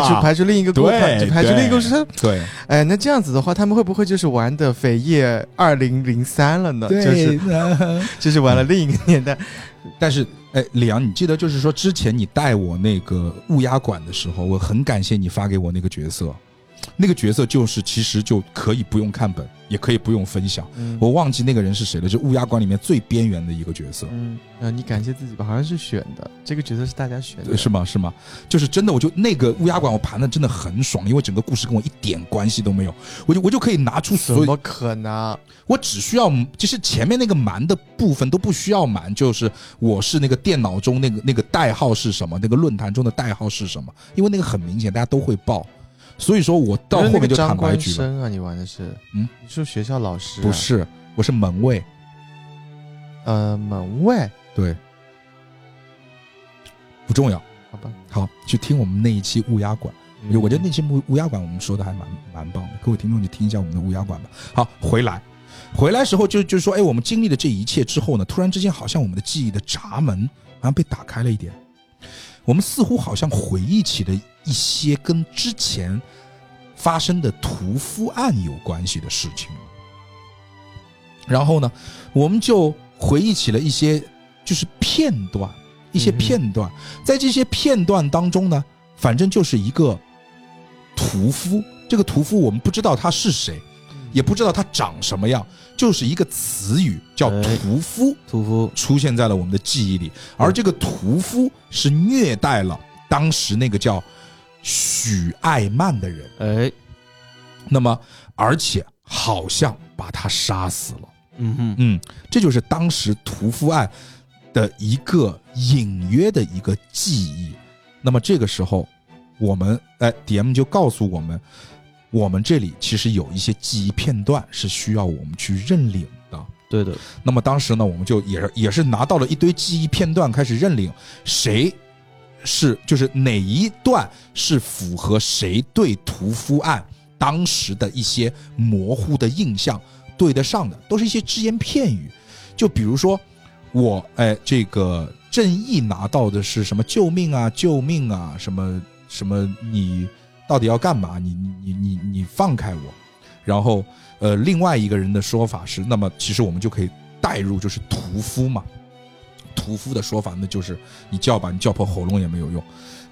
除了。排除另一个故对排排除另一个故事。对哎，那这样子的话，他们会不会就是玩的扉页二零零三了呢？就是对，就是玩了另一个年代。但是，哎，李阳，你记得就是说，之前你带我那个乌鸦馆的时候，我很感谢你发给我那个角色，那个角色就是其实就可以不用看本，也可以不用分享。嗯我忘记那个人是谁了，就乌鸦馆里面最边缘的一个角色。嗯，啊，你感谢自己吧，好像是选的，这个角色是大家选的，是吗？是吗？就是真的，我就那个乌鸦馆，我盘的真的很爽，因为整个故事跟我一点关系都没有，我就我就可以拿出所有怎么可能？我只需要，就是前面那个瞒的部分都不需要瞒，就是我是那个电脑中那个那个代号是什么，那个论坛中的代号是什么，因为那个很明显，大家都会报，所以说我到后面就坦白局了。生啊，你玩的是？嗯，你是学校老师、啊？不，是，我是门卫，呃，门卫，对，不重要。好吧，好，去听我们那一期乌鸦馆，嗯我觉得那期乌乌鸦馆我们说的还蛮蛮棒的，各位听众去听一下我们的乌鸦馆吧。好，回来，回来时候就就是说，哎，我们经历了这一切之后呢，突然之间好像我们的记忆的闸门好像被打开了一点，我们似乎好像回忆起了一些跟之前发生的屠夫案有关系的事情。然后呢，我们就回忆起了一些就是片段，一些片段，在这些片段当中呢，反正就是一个屠夫。这个屠夫我们不知道他是谁，也不知道他长什么样，就是一个词语叫哎屠夫屠夫，出现在了我们的记忆里，而这个屠夫是虐待了当时那个叫许爱曼的人，哎，那么而且好像把他杀死了。嗯哼，嗯，这就是当时屠夫案的一个隐约的一个记忆。那么这个时候，我们哎，DM 就告诉我们，我们这里其实有一些记忆片段是需要我们去认领的。对的，那么当时呢，我们就也是也是拿到了一堆记忆片段，开始认领谁是就是哪一段是符合谁对屠夫案当时的一些模糊的印象对得上的，都是一些只言片语。就比如说我哎，这个正义拿到的是什么救命啊，救命啊，什么什么你到底要干嘛？你你你你你放开我。然后呃，另外一个人的说法是，那么其实我们就可以带入，就是屠夫嘛。屠夫的说法呢，就是你叫吧，你叫破喉咙也没有用，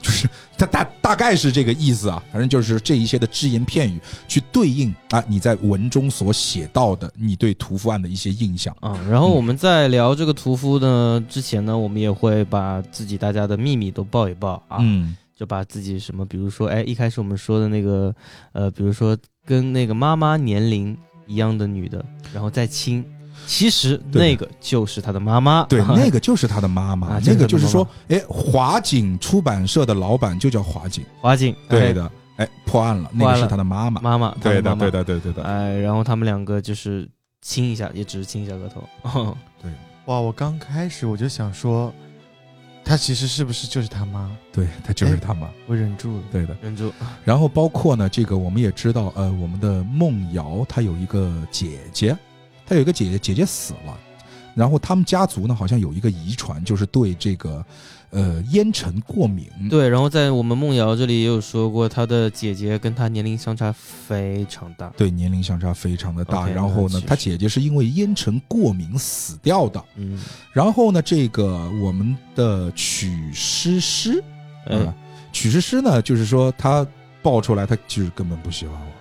就是他大大概是这个意思啊。反正就是这一些的只言片语去对应啊，你在文中所写到的你对屠夫案的一些印象。啊，然后我们在聊这个屠夫呢之前呢，我们也会把自己大家的秘密都报一报啊，嗯，就把自己什么，比如说，哎，一开始我们说的那个，呃，比如说跟那个妈妈年龄一样的女的，然后再亲，其实那个就是他的妈妈，对，那个就是他的妈妈，啊那个就是说，哎，华景出版社的老板就叫华景，华景，哎，对的，哎，破案了，那个是他的妈妈，妈妈，对的，妈妈。对，的，对对的，哎，然后他们两个就是亲一下，也只是亲一下额头，对。哇！我刚开始我就想说，他其实是不是就是他妈？对他就是哎他妈，我忍住了。对的。忍住，然后包括呢，这个我们也知道，呃，我们的梦瑶她有一个姐姐，她有一个姐姐，姐姐死了，然后他们家族呢好像有一个遗传，就是对这个呃烟尘过敏。对，然后在我们梦瑶这里也有说过，他的姐姐跟他年龄相差非常大，对，年龄相差非常的大。然后呢那其，实她姐姐是因为烟尘过敏死掉的。嗯，然后呢，这个我们的曲诗诗，哎啊，曲诗诗呢，就是说他爆出来，他其实根本不喜欢我。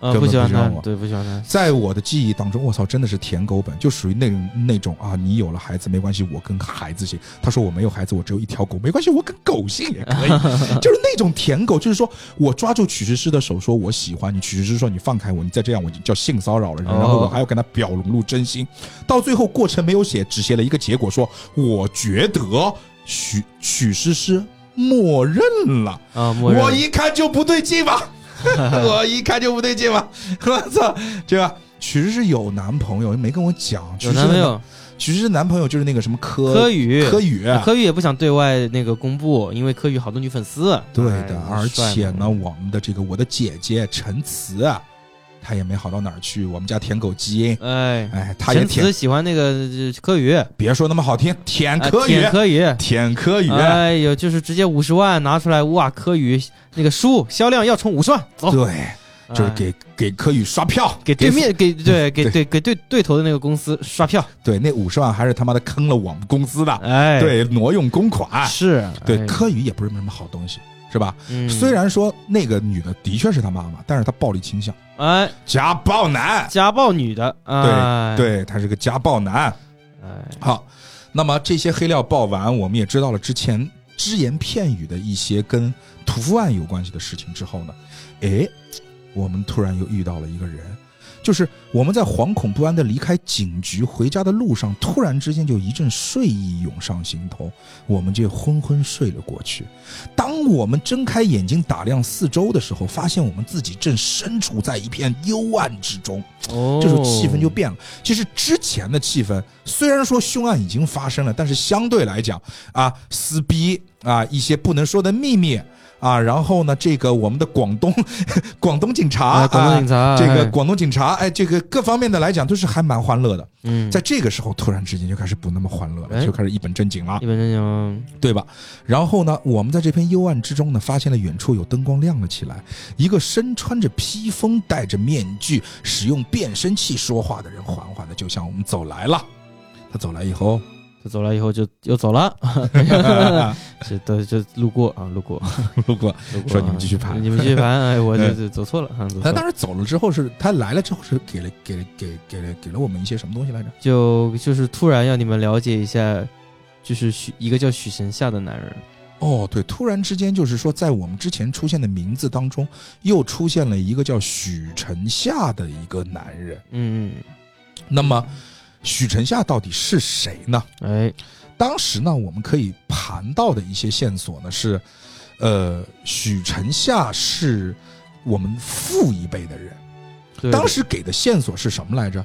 不喜欢本不喜欢我，对，不喜欢他，在我的记忆当中，我操，真的是舔狗本，就属于那种那种啊，你有了孩子没关系，我跟孩子姓。他说我没有孩子，我只有一条狗，没关系，我跟狗姓也可以，就是那种舔狗，就是说我抓住曲诗诗的手，说我喜欢你，曲诗诗说你放开我，你再这样我就叫性骚扰了，然后我还要跟他表露露真心，到最后过程没有写，只写了一个结果，说我觉得曲曲诗诗默认了，啊，我一看就不对劲吧。我一看就不对劲嘛，我操，这个曲诗是有男朋友，没跟我讲。有男朋友，曲诗的男朋友就是那个什么柯柯宇，柯宇，柯宇也不想对外那个公布，因为柯宇好多女粉丝。对的哎，而且呢，我们的这个我的姐姐陈慈啊，她也没好到哪儿去，我们家舔狗基因，哎，哎，他也陈舔，喜欢那个呃柯宇，别说那么好听，舔啊柯宇，舔柯宇，舔柯宇，哎呦，就是直接五十万拿出来，哇，柯宇那个书销量要冲五十万，走，对，就是哎给给柯宇刷票，给对面给对 给对。对给对对头的那个公司刷票，对那五十万还是他妈的坑了我们公司的，哎，，对，挪用公款，是，对，哎。柯宇也不是什么好东西。是吧？嗯，虽然说那个女的的确是他妈妈，但是她暴力倾向，哎，家暴男，家暴女的，哎，，对他是个家暴男。哎，好，那么这些黑料爆完，我们也知道了之前只言片语的一些跟屠夫案有关系的事情之后呢，哎，我们突然又遇到了一个人，就是我们在惶恐不安的离开警局回家的路上，突然之间就一阵睡意涌上心头，我们就昏昏睡了过去。当我们睁开眼睛打量四周的时候，发现我们自己正身处在一片幽暗之中。哦，这时候气氛就变了。其实之前的气氛虽然说凶案已经发生了，但是相对来讲啊，撕逼啊，一些不能说的秘密啊，然后呢，这个我们的广东 广东警察啊，广东警察，啊。这个哎广东警察，哎，这个各方面的来讲都是还蛮欢乐的。嗯，在这个时候，突然之间就开始不那么欢乐了，哎就开始一本正经了一，本正经，对吧？然后呢，我们在这片幽暗之中呢，发现了远处有灯光亮了起来，一个身穿着披风、戴着面具、使用变声器说话的人，缓缓的就向我们走来了。他走来以后，他走了以后就又走了，是都就路过啊，路过，路过，说你们继续盘。你们继续盘，哎，我就就走错了，他当时走了之后是，他来了之后是给了给了给给了给了我们一些什么东西来着？就就是突然要你们了解一下，就是许一个叫许神夏的男人，哦，对，突然之间就是说，在我们之前出现的名字当中，又出现了一个叫许晨夏的一个男人。嗯。那么，许成夏到底是谁呢？嗯，哎，当时呢，我们可以盘到的一些线索呢是，呃，许成夏是我们父一辈的人。当时给的线索是什么来着？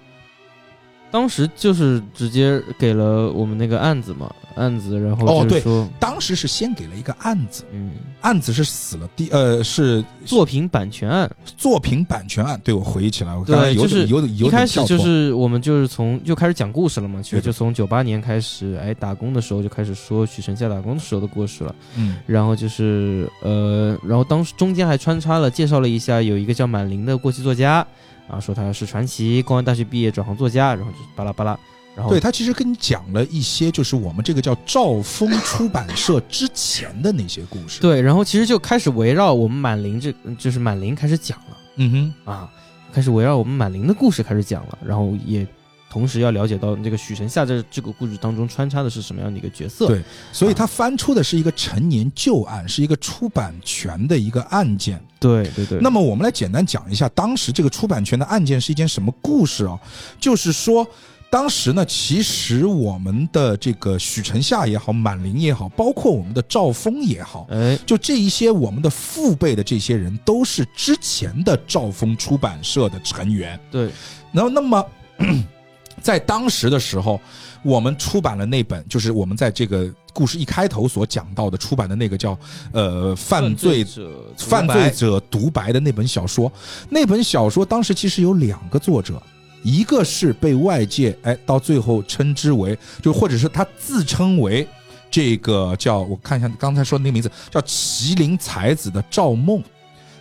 当时就是直接给了我们那个案子嘛，案子，然后哦对当时是先给了一个案子，嗯，案子是死了第呃是作品版权案，作品版权案。对我回忆起来，我刚才有对就是点有点有一开始就是我们就是从就开始讲故事了嘛，其实就从九八年开始，哎，打工的时候就开始说许晨在打工的时候的故事了。嗯。然后就是呃，然后当时中间还穿插了介绍了一下有一个叫满林的过气作家，啊，说他是传奇，公安大学毕业转行作家，然后就巴拉巴拉，然后对他其实跟你讲了一些，就是我们这个叫兆丰出版社之前的那些故事。，对，然后其实就开始围绕我们满林这就是满林开始讲了嗯哼，啊，开始围绕我们满林的故事开始讲了，然后也同时要了解到这个许神夏在这个故事当中穿插的是什么样的一个角色。对所以他翻出的是一个陈年旧案，是一个出版权的一个案件。对对对，那么我们来简单讲一下当时这个出版权的案件是一件什么故事啊？就是说。当时呢，其实我们的这个许晨夏也好，满林也好，包括我们的赵峰也好，哎，就这一些我们的父辈的这些人，都是之前的赵峰出版社的成员。对，然后，那么 在当时的时候，我们出版了那本，就是我们在这个故事一开头所讲到的出版的那个叫呃犯罪者犯罪者独白的那本小说。那本小说当时其实有两个作者，一个是被外界哎到最后称之为，就或者是他自称为这个叫我看一下刚才说的那个名字叫麒麟才子的赵梦。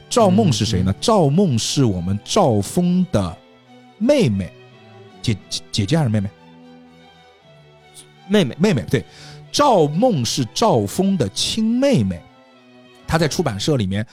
赵梦是谁呢？赵梦是我们赵峰的妹妹，姐姐姐姐还是妹妹？妹妹，妹妹对，赵梦是赵峰的亲妹妹，她在出版社里面，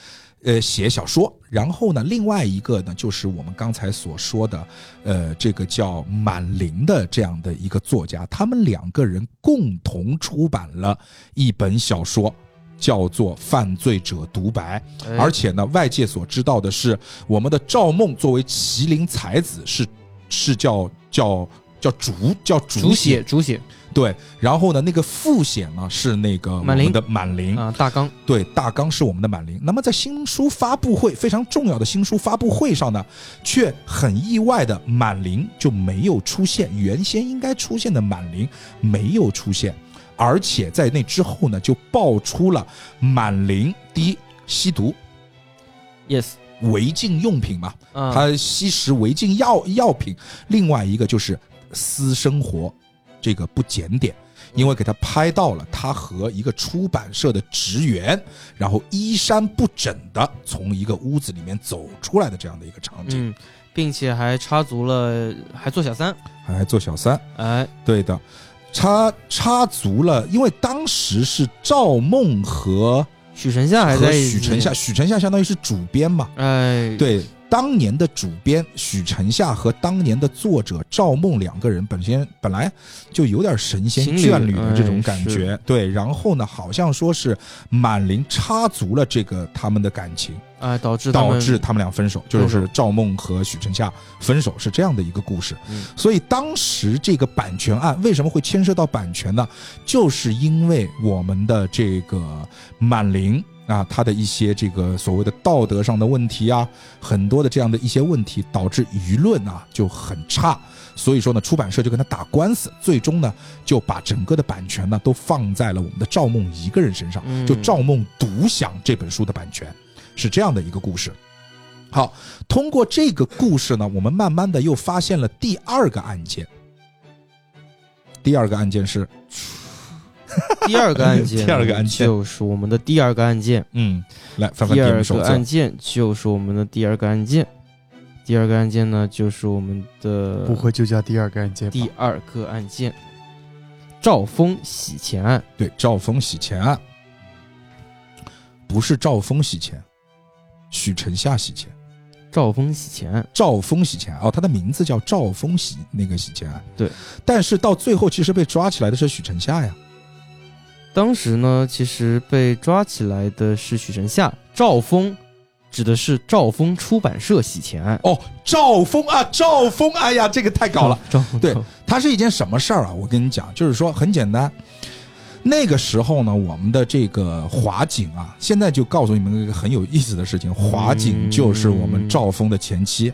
呃，写小说。然后呢，另外一个呢，就是我们刚才所说的，呃，这个叫满林的这样的一个作家，他们两个人共同出版了一本小说。叫做《犯罪者独白》，哎而且呢，外界所知道的是，我们的赵梦作为麒麟才子是是叫叫叫主叫主主写主写对，然后呢，那个副写呢是那个我们的满林，啊，大纲。对，大纲是我们的满林。那么在新书发布会非常重要的新书发布会上呢，却很意外的满林就没有出现，原先应该出现的满林没有出现，而且在那之后呢，就爆出了满林第一吸毒。Yes 违禁用品嘛，啊，他吸食违禁药药品，另外一个就是私生活这个不检点，因为给他拍到了他和一个出版社的职员，然后衣衫不整的从一个屋子里面走出来的这样的一个场景，嗯，并且还插足了，还做小三，还做小三，哎，对的，插插足了，因为当时是赵梦和许丞夏还和在许丞夏，，许丞夏相当于是主编嘛，哎，，对，当年的主编许晨夏和当年的作者赵梦两个人本身本来就有点神仙眷侣的这种哎感觉，对。然后呢，好像说是满林插足了这个他们的感情，哎，导致导致他们俩分手，就是赵梦和许晨夏分手是这样的一个故事。嗯所以当时这个版权案为什么会牵涉到版权呢？就是因为我们的这个满林啊，他的一些这个所谓的道德上的问题啊，很多的这样的一些问题，导致舆论啊就很差。所以说呢，出版社就跟他打官司，最终呢就把整个的版权呢都放在了我们的赵梦一个人身上，嗯就赵梦独享这本书的版权，是这样的一个故事。好，通过这个故事呢，我们慢慢的又发现了第二个案件。第二个案件是，第二个案件，第二个案件。就是我们的第二个案件，嗯，来翻翻第二个案，件就是我们的第二个案件，第二个案件呢就是我们的不会就叫第二个案件？第二个案件，赵峰洗钱案。对，赵峰洗钱案，不是赵峰洗钱，许晨夏洗钱，赵峰洗钱。案，赵峰洗钱案哦，他的名字叫赵峰洗那个洗钱案，对，但是到最后其实被抓起来的是许晨夏呀，当时呢，其实被抓起来的是许神夏，赵峰指的是赵峰出版社洗钱案。哦，赵峰啊，赵峰，哎呀，这个太高了。赵峰，对赵它是一件什么事儿啊？我跟你讲，就是说很简单。那个时候呢，我们的这个华景啊，现在就告诉你们一个很有意思的事情：华景就是我们赵峰的前妻，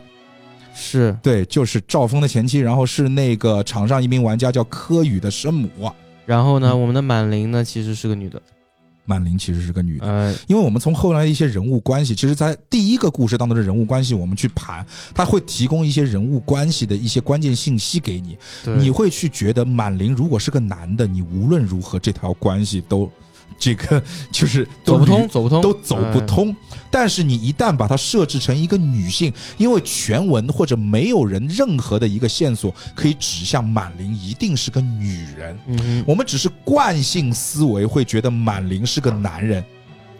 是对，就是赵峰的前妻，然后是那个场上一名玩家叫柯宇的生母，然后呢，嗯。我们的满玲呢其实是个女的，满玲其实是个女的。呃，因为我们从后来的一些人物关系，其实，在第一个故事当中的人物关系，我们去盘，它会提供一些人物关系的一些关键信息给你，你会去觉得满玲如果是个男的，你无论如何这条关系都，这个就是走不通，走不通，都走不哎。通。但是你一旦把它设置成一个女性，因为全文或者没有人任何的一个线索可以指向满林一定是个女人，嗯，我们只是惯性思维会觉得满林是个男人，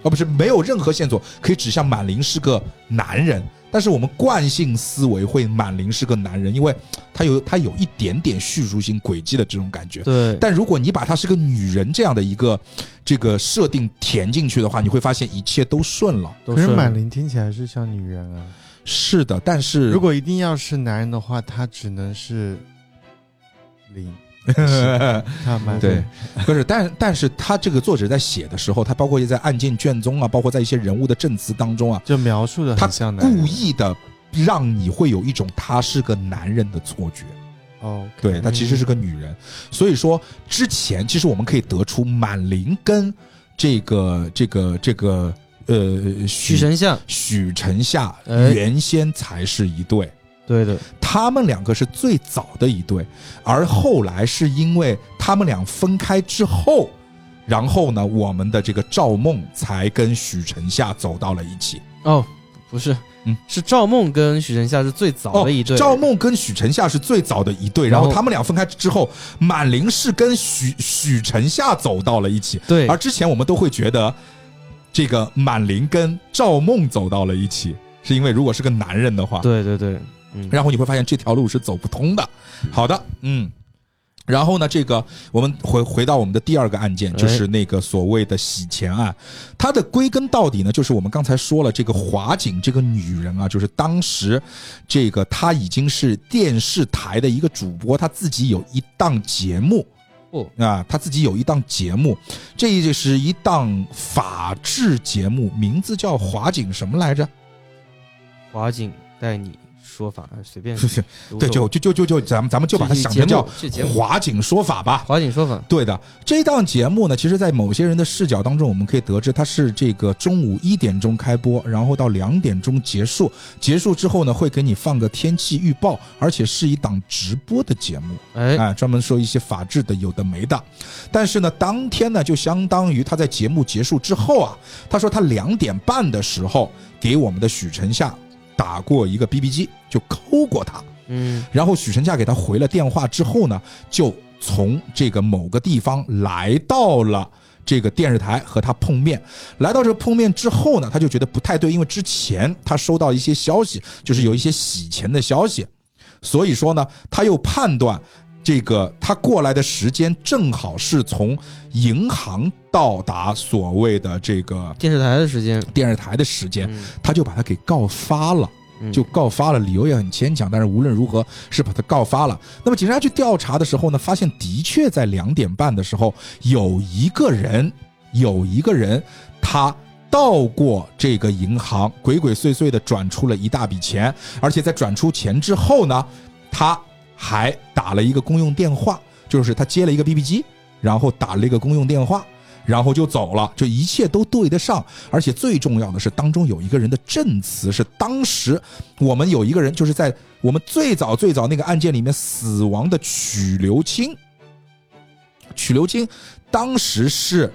而不是没有任何线索可以指向满林是个男人。但是我们惯性思维会满林是个男人，因为他有他有一点点叙述性轨迹的这种感觉。对，但如果你把她是个女人这样的一个这个设定填进去的话，你会发现一切都顺了。可是满林听起来是像女人啊。是的，但是如果一定要是男人的话，他只能是零。对，不是，但但是他这个作者在写的时候，他包括在案件卷宗啊，包括在一些人物的证词当中啊，就描述的他。故意的让你会有一种他是个男人的错觉。哦，对，他其实是个女人，所以说之前其实我们可以得出满林跟这个这个这个呃许神像，许晨夏哎原先才是一对。对的，他们两个是最早的一对，而后来是因为他们俩分开之后，然后呢，我们的这个赵梦才跟许晨夏走到了一起。哦，不是，嗯。是赵梦跟许晨夏是最早的一对，赵梦跟许晨夏是最早的一对，然然后后他们俩分开之后，满林是跟许许晨夏走到了一起，对，而之前我们都会觉得，这个满林跟赵梦走到了一起，是因为如果是个男人的话，对对对，嗯，然后你会发现这条路是走不通的。好的，嗯。然后呢，这个我们回回到我们的第二个案件，哎就是那个所谓的洗钱案。它的归根到底呢，就是我们刚才说了，这个华景这个女人啊，就是当时这个她已经是电视台的一个主播，她自己有一档节目。哦啊，她自己有一档节目，这就是一档法制节目，名字叫华景什么来着？华景带你说法，随便是对，就就就就就咱们咱们就把它想成叫华景说法吧。华景说法，对的，这档节目呢，其实，在某些人的视角当中，我们可以得知，它是这个中午一点钟开播，然后到两点钟结束。结束之后呢，会给你放个天气预报，而且是一档直播的节目，哎，哎，专门说一些法治的有的没的。但是呢，当天呢，就相当于他在节目结束之后啊，他说他两点半的时候给我们的许晨夏打过一个 BB 机，就抠过他。嗯，然后许晨夏给他回了电话之后呢，就从这个某个地方来到了这个电视台和他碰面。来到这个碰面之后呢，他就觉得不太对，因为之前他收到一些消息，就是有一些洗钱的消息，所以说呢，他又判断。这个他过来的时间正好是从银行到达所谓的这个电视台的时间，电视台的时间，嗯他就把他给告发了。嗯就告发了，理由也很牵强，但是无论如何是把他告发了。那么警察去调查的时候呢，发现的确在两点半的时候，有一个人，有一个人，他到过这个银行，鬼鬼祟祟的转出了一大笔钱，而且在转出钱之后呢，他还打了一个公用电话，就是他接了一个 BB 机，然后打了一个公用电话。然后就走了，这一切都对得上，而且最重要的是，当中有一个人的证词是当时我们有一个人就是在我们最早最早那个案件里面死亡的曲留清，曲留清当时是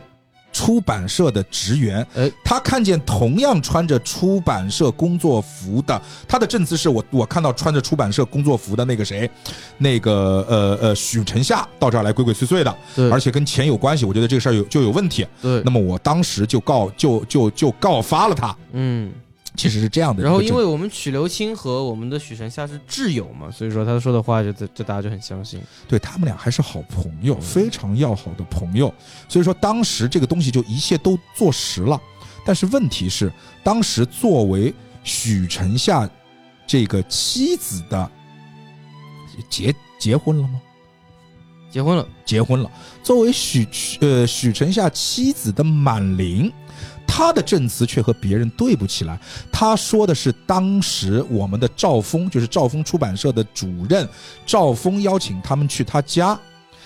出版社的职员，哎，他看见同样穿着出版社工作服的，他的证词是我我看到穿着出版社工作服的那个谁，那个呃呃许晨夏到这儿来鬼鬼祟祟的，对，而且跟钱有关系，我觉得这个事儿有就有问题。对。那，么我当时就告就就就告发了他，嗯，其实是这样的。然后因为我们曲留清和我们的许晨夏是挚友嘛，所以说他说的话就这这大家就很相信。对他们俩还是好朋友，非常要好的朋友，所以说当时这个东西就一切都坐实了。但是问题是，当时作为许晨夏这个妻子的结结婚了吗？结婚了，结婚了。作为许许呃许晨夏妻子的满玲，她的证词却和别人对不起来。他说的是当时我们的赵峰，就是赵峰出版社的主任赵峰邀请他们去他家，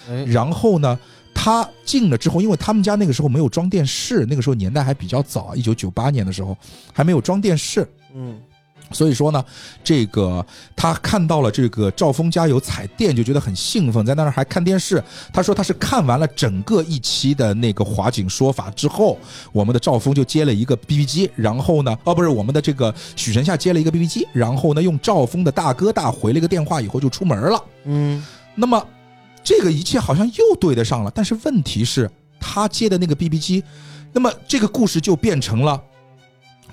哎，然后呢。他进了之后，因为他们家那个时候没有装电视，那个时候年代还比较早，一九九八年的时候还没有装电视，嗯，所以说呢，这个他看到了这个赵峰家有彩电，就觉得很兴奋，在那儿还看电视。他说他是看完了整个一期的那个华景说法之后，我们的赵峰就接了一个 BB 机，然后呢，哦不是我们的这个许晨夏接了一个 BB 机，然后呢用赵峰的大哥大回了一个电话以后就出门了。嗯，那么这个一切好像又对得上了，但是问题是，他接的那个 BB 机，那么这个故事就变成了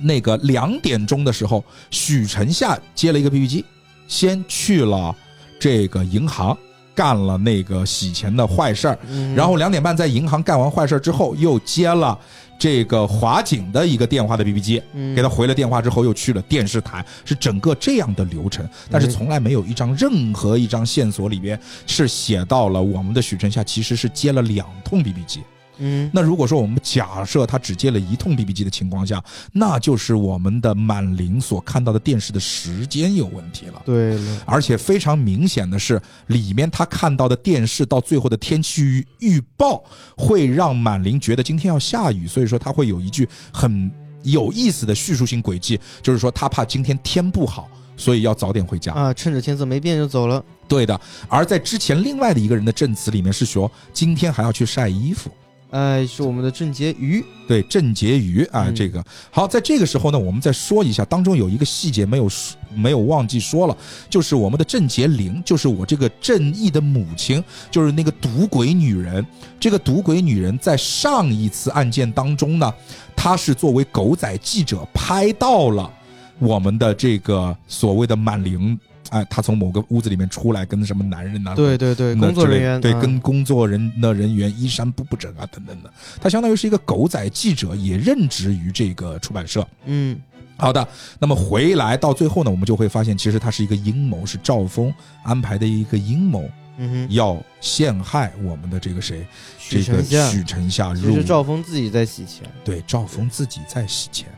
那个两点钟的时候，许晨夏接了一个 BB 机，先去了这个银行干了那个洗钱的坏事儿，嗯。然后两点半在银行干完坏事儿之后，又接了这个华景的一个电话的 BB 机，嗯。给他回了电话之后，又去了电视台，是整个这样的流程，但是从来没有一张任何一张线索里边是写到了我们的许晨夏其实是接了两通 BB 机。嗯，那如果说我们假设他只接了一通 BB 机的情况下，那就是我们的满玲所看到的电视的时间有问题了。对了，而且非常明显的是，里面他看到的电视到最后的天气预预报，会让满玲觉得今天要下雨，所以说他会有一句很有意思的叙述性轨迹，就是说他怕今天天不好，所以要早点回家。啊，趁着天色没变就走了。对的，而在之前另外的一个人的证词里面是说，今天还要去晒衣服。哎，是我们的郑婕妤。对，郑婕妤啊，嗯这个好，在这个时候呢，我们再说一下，当中有一个细节没有说没有忘记说了，就是我们的郑洁玲，就是我这个正义的母亲，就是那个赌鬼女人。这个赌鬼女人在上一次案件当中呢，她是作为狗仔记者拍到了我们的这个所谓的满玲，哎，他从某个屋子里面出来，跟什么男人呐？对对对，工作人员对跟工作人的人员衣衫不不整啊，等等的。他相当于是一个狗仔记者，也任职于这个出版社。嗯好的，那么回来到最后呢，我们就会发现，其实它是一个阴谋，是赵峰安排的一个阴谋，嗯哼，要陷害我们的这个谁，许这个，许晨夏入其实赵峰自己在洗钱。对赵峰自己在洗钱。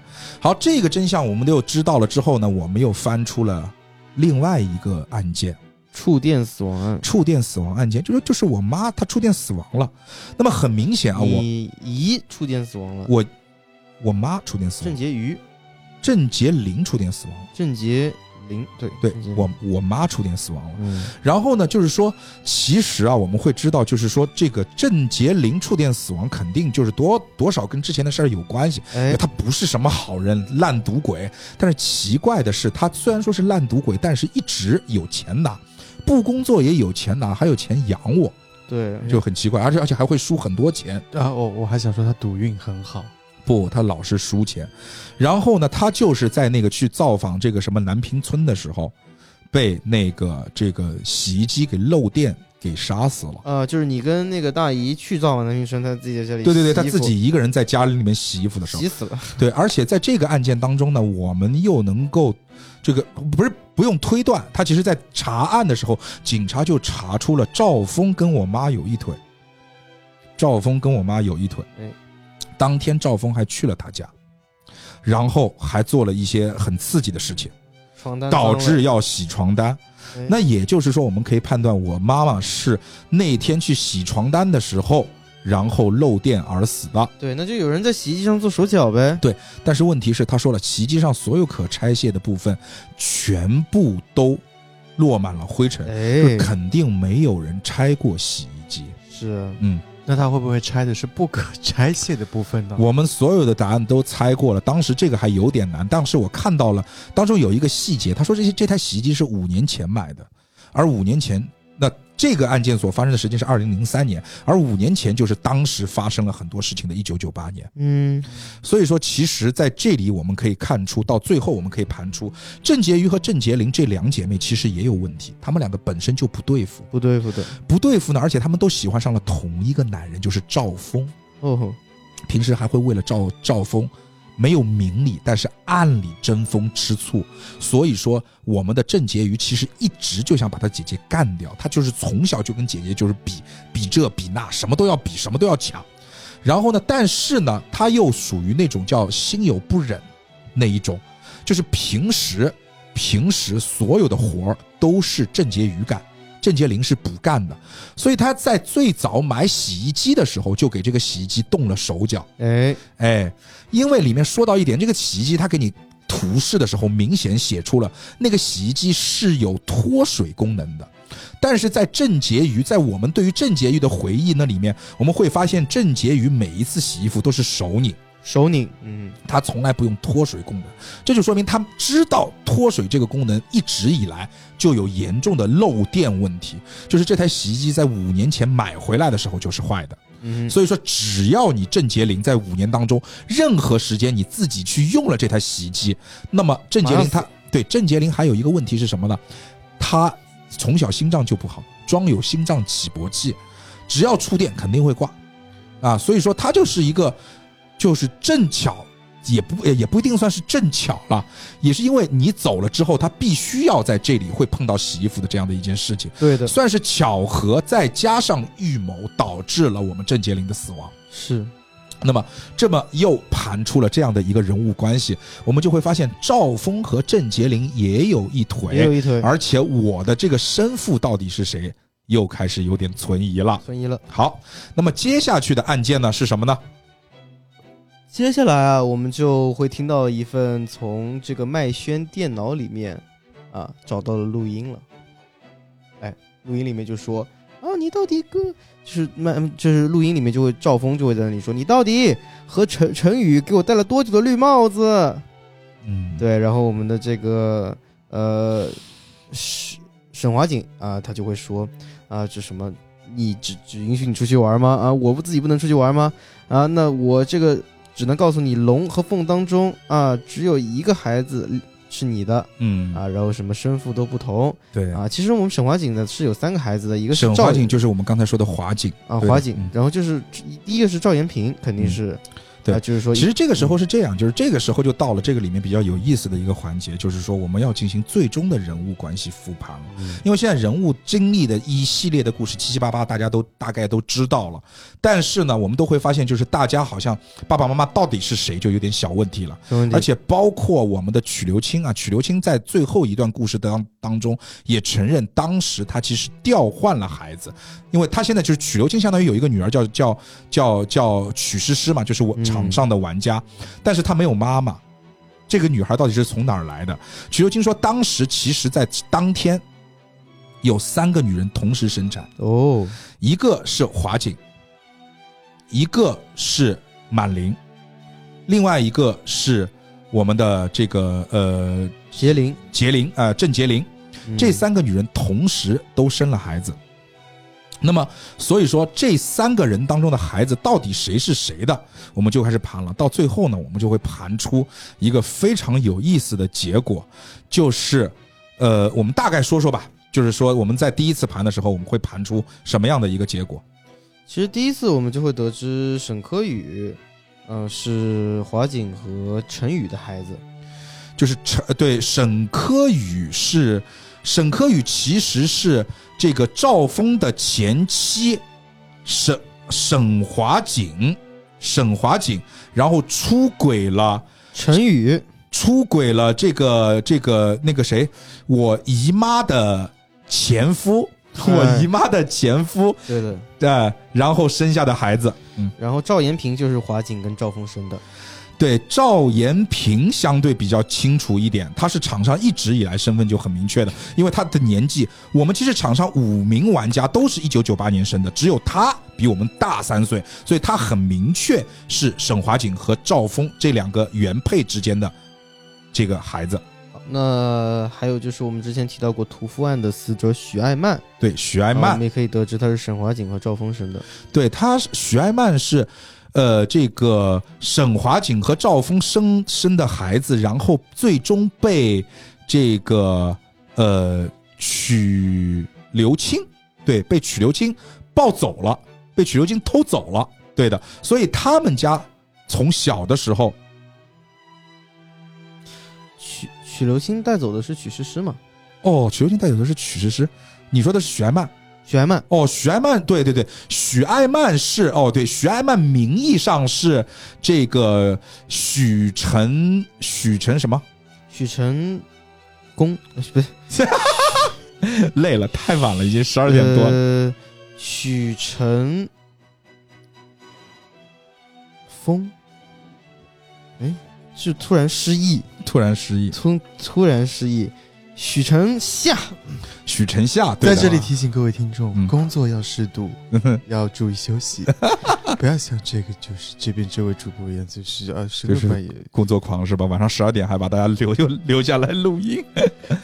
好，这个真相我们又知道了之后呢，我们又翻出了另外一个案件。触电死亡案，触电死亡案件，就是就是我妈她触电死亡了。那么很明显啊，我姨触电死亡了，我我妈触电死亡，郑婕妤，郑洁玲触电死亡。郑洁玲，对对我我妈触电死亡了。嗯然后呢，就是说，其实啊，我们会知道，就是说，这个郑洁玲触电死亡，肯定就是多多少跟之前的事儿有关系。哎，他不是什么好人，烂赌鬼。但是奇怪的是，他虽然说是烂赌鬼，但是一直有钱拿，不工作也有钱拿，还有钱养我。对，就很奇怪，而且而且还会输很多钱。啊，我我还想说他赌运很好，不，他老是输钱。然后呢，他就是在那个去造访这个什么南平村的时候，被那个这个洗衣机给漏电给杀死了。呃，就是你跟那个大姨去造访南平村，他自己在家里对对对，他自己一个人在家里面洗衣服的时候洗，死了。对，而且在这个案件当中呢，我们又能够这个不是不用推断，他其实在查案的时候，警察就查出了赵峰跟我妈有一腿。赵峰跟我妈有一腿，哎当天赵峰还去了他家，然后还做了一些很刺激的事情，床单导致要洗床单。哎那也就是说，我们可以判断，我妈妈是那天去洗床单的时候，然后漏电而死的。对，那就有人在洗衣机上做手脚呗。对但是问题是，他说了，洗衣机上所有可拆卸的部分全部都落满了灰尘，肯定没有人拆过洗衣机。是嗯，那他会不会拆的是不可 拆卸的部分呢？我们所有的答案都猜过了，当时这个还有点难。但是我看到了当中有一个细节，他说这些这台洗衣机是五年前买的，而五年前那这个案件所发生的时间是二零零三年，而五年前就是当时发生了很多事情的一九九八年。嗯，所以说，其实在这里我们可以看出，到最后我们可以盘出郑洁瑜和郑洁玲这两姐妹其实也有问题，她们两个本身就不对付，不对付的。不对付呢，而且她们都喜欢上了同一个男人，就是赵峰。哦，平时还会为了赵赵峰没有明里，但是暗里争风吃醋。所以说，我们的郑婕妤其实一直就想把她姐姐干掉，她就是从小就跟姐姐就是比比这比那，什么都要比，什么都要抢。然后呢，但是呢，她又属于那种叫心有不忍那一种，就是平时平时所有的活儿都是郑婕妤干。郑洁玲是不干的，所以他在最早买洗衣机的时候就给这个洗衣机动了手脚。哎，哎，因为里面说到一点，这个洗衣机它给你图示的时候，明显写出了那个洗衣机是有脱水功能的。但是在郑洁瑜，在我们对于郑洁瑜的回忆那里面，我们会发现郑洁瑜每一次洗衣服都是手拧，手拧，嗯，它从来不用脱水功能，这就说明她知道脱水这个功能一直以来就有严重的漏电问题，就是这台洗衣机在五年前买回来的时候就是坏的。嗯，所以说，只要你郑洁玲在五年当中任何时间你自己去用了这台洗衣机，那么郑洁玲马上她对郑洁玲还有一个问题是什么呢？她从小心脏就不好，装有心脏起搏器，只要触电肯定会挂啊。所以说，她就是一个就是正巧。也不也不一定算是正巧了，也是因为你走了之后，他必须要在这里会碰到洗衣服的这样的一件事情，对的，算是巧合，再加上预谋，导致了我们郑洁玲的死亡。是，那么，这么又盘出了这样的一个人物关系，我们就会发现赵峰和郑洁玲也有一腿，也有一腿，而且我的这个生父到底是谁，又开始有点存疑了。存疑了。好，那么接下去的案件呢是什么呢？接下来啊，我们就会听到一份从这个麦轩电脑里面啊找到了录音了。哎，录音里面就说啊，你到底跟就是麦就是录音里面就会赵峰就会在那里说，你到底和陈陈宇给我戴了多久的绿帽子？嗯，对，然后我们的这个呃沈沈华锦啊，他就会说啊，这什么你只只允许你出去玩吗？啊，我不自己不能出去玩吗？啊，那我这个只能告诉你，龙和凤当中啊，只有一个孩子是你的嗯。啊，然后什么生父都不同。对。啊。其实我们沈华锦呢是有三个孩子的，一个是沈赵华景就是我们刚才说的华锦啊华锦嗯，然后就是第一个是赵延平，肯定是。对啊，就是说，其实这个时候是这样，就是这个时候就到了这个里面比较有意思的一个环节，就是说我们要进行最终的人物关系复盘了。嗯因为现在人物经历的一系列的故事七七八八，大家都大概都知道了。但是呢，我们都会发现，就是大家好像爸爸妈妈到底是谁，就有点小问题了。题而且包括我们的曲流清啊，曲流清在最后一段故事当当中也承认，当时他其实调换了孩子，因为他现在就是曲流清，相当于有一个女儿叫叫叫叫曲诗诗嘛，就是我嗯场上的玩家，但是他没有妈妈。这个女孩到底是从哪儿来的？曲秀清说，当时其实在当天有三个女人同时生产，哦，一个是华锦，一个是满玲，另外一个是我们的这个呃杰林，杰玲呃郑杰玲，嗯这三个女人同时都生了孩子。那么，所以说这三个人当中的孩子到底谁是谁的，我们就开始盘了。到最后呢，我们就会盘出一个非常有意思的结果，就是，呃，我们大概说说吧，就是说我们在第一次盘的时候，我们会盘出什么样的一个结果？其实第一次我们就会得知沈科宇，嗯、是华景和陈宇的孩子。就是陈对沈科宇是沈科宇其实是这个赵峰的前妻沈沈华景，沈华景，然后出轨了。陈宇，出轨了这个这个那个谁，我姨妈的前夫，哎我姨妈的前夫，对的。对，然后生下的孩子，嗯，然后赵延平就是华景跟赵峰生的。对，赵延平相对比较清楚一点，他是场上一直以来身份就很明确的，因为他的年纪，我们其实场上五名玩家都是一九九八年生的，只有他比我们大三岁，所以他很明确是沈华锦和赵峰这两个原配之间的这个孩子。那还有就是我们之前提到过屠夫案的死者许爱曼，对，许爱曼我们，也可以得知他是沈华锦和赵峰生的。对，他是许爱曼是，呃，这个沈华锦和赵峰生生的孩子，然后最终被这个呃曲刘清，对，被曲刘清抱走了，被曲刘清偷走了，对的，所以他们家从小的时候，曲曲刘清带走的是曲诗诗嘛？哦，曲刘清带走的是曲诗诗，你说的是玄曼。许爱曼，哦，许爱曼，对对对，许爱曼是哦，对，许爱曼名义上是这个许晨，许晨什么？许晨公呃不是 累了，太晚了，已经十二点多了。呃，许晨风，哎，是突然失忆，突然失忆，突突然失忆。许晨夏，许晨夏，对在这里提醒各位听众，嗯。工作要适度，要注意休息，不要像这个就是这边这位主播一样，就是啊，深就是更半夜，工作狂是吧？晚上十二点还把大家留留留下来录音，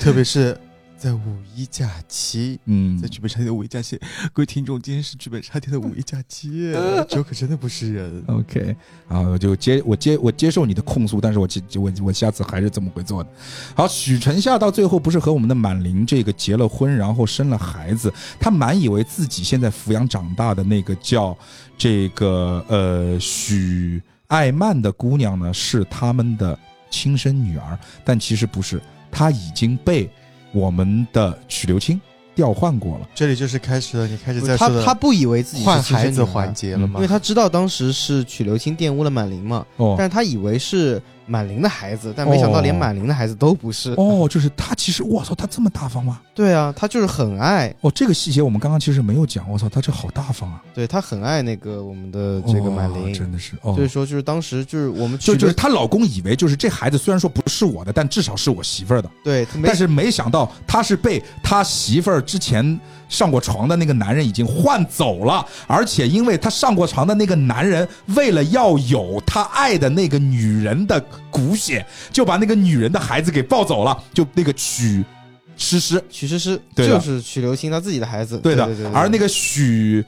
特别是在五一假期。嗯在，剧本杀店的五一假期，各位听众，今天是剧本杀店的五一假期，周可真的不是人。OK，啊，我就接我接我接受你的控诉，但是我接我我下次还是这么会做的。好，许晨夏到最后不是和我们的满玲这个结了婚，然后生了孩子，他满以为自己现在抚养长大的那个叫这个呃许爱曼的姑娘呢是他们的亲生女儿，但其实不是，她已经被我们的曲留清调换过了。这里就是开始了，你开始在他说的他不以为自己是换孩子环节了嗯吗？因为他知道当时是曲留清玷污了满玲嘛，哦但是他以为是满玲的孩子，但没想到连哦满玲的孩子都不是。哦，就是他其实我操，他这么大方吗？对啊，他就是很爱，哦，这个细节我们刚刚其实没有讲。我操，他这好大方啊！对他很爱那个我们的这个满哦玲，真的是哦所以，说就是当时就是我们就就是她老公以为就是这孩子虽然说不是我的，但至少是我媳妇儿的。对，但是没想到他是被他媳妇儿之前上过床的那个男人已经换走了，而且因为他上过床的那个男人为了要有他爱的那个女人的骨血，就把那个女人的孩子给抱走了，就那个曲诗诗。曲诗诗对就是许留清他自己的孩子，对的，对对对而那个许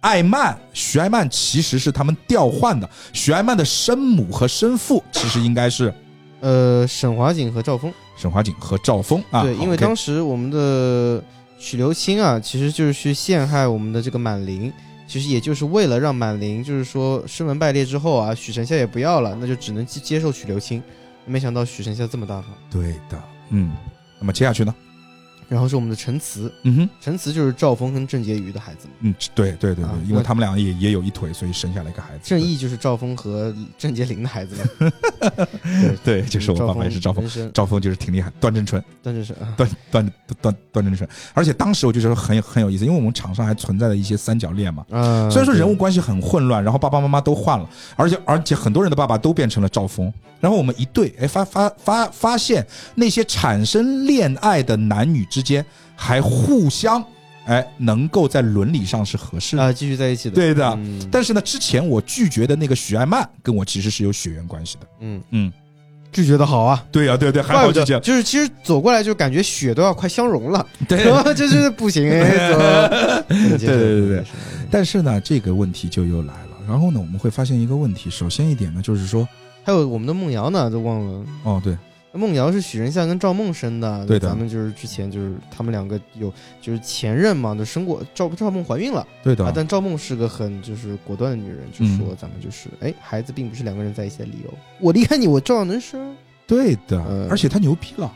爱曼，许爱曼其实是他们调换的。许爱曼的生母和生父其实应该是呃沈华景和赵峰，沈华景和赵峰啊。对，因为当时我们的许留清啊，其实就是去陷害我们的这个满玲。其实也就是为了让满玲，就是说师门败裂之后啊，许晨夏也不要了，那就只能接接受许留清。没想到许晨夏这么大方。对的，嗯。那么接下去呢？然后是我们的陈词，嗯哼，陈词就是赵峰跟郑婕妤的孩子嘛，嗯，对对对对啊，因为他们俩也也有一腿，所以生下了一个孩子。郑义就是赵峰和郑洁玲的孩子嘛。对 对，就是我爸爸也是赵峰，赵峰就是挺厉害，段正淳，段正淳啊，段段段段正淳。而且当时我就觉得很很有意思，因为我们场上还存在了一些三角恋嘛。啊虽然说人物关系很混乱，然后爸爸妈妈都换了，而且而且很多人的爸爸都变成了赵峰，然后我们一对，哎，发发发发现那些产生恋爱的男女之间还互相，哎，能够在伦理上是合适的。啊，继续在一起的，对的嗯但是呢，之前我拒绝的那个许爱曼跟我其实是有血缘关系的。嗯，嗯，拒绝的好啊，对呀、对对，还好拒绝。就是其实走过来就感觉血都要快相融了，对 这就是不行，对对对但是呢，这个问题就又来了。然后呢，我们会发现一个问题。首先一点呢，就是说，还有我们的梦瑶呢，都忘了。哦，对，梦瑶是许仁相跟赵梦生的，对的。咱们就是之前就是他们两个有就是前任嘛，就生过赵赵梦怀孕了。对的，啊，但赵梦是个很就是果断的女人，就嗯。说咱们就是哎，孩子并不是两个人在一起的理由，我离开你我照样能生。对的。嗯。而且他牛逼了，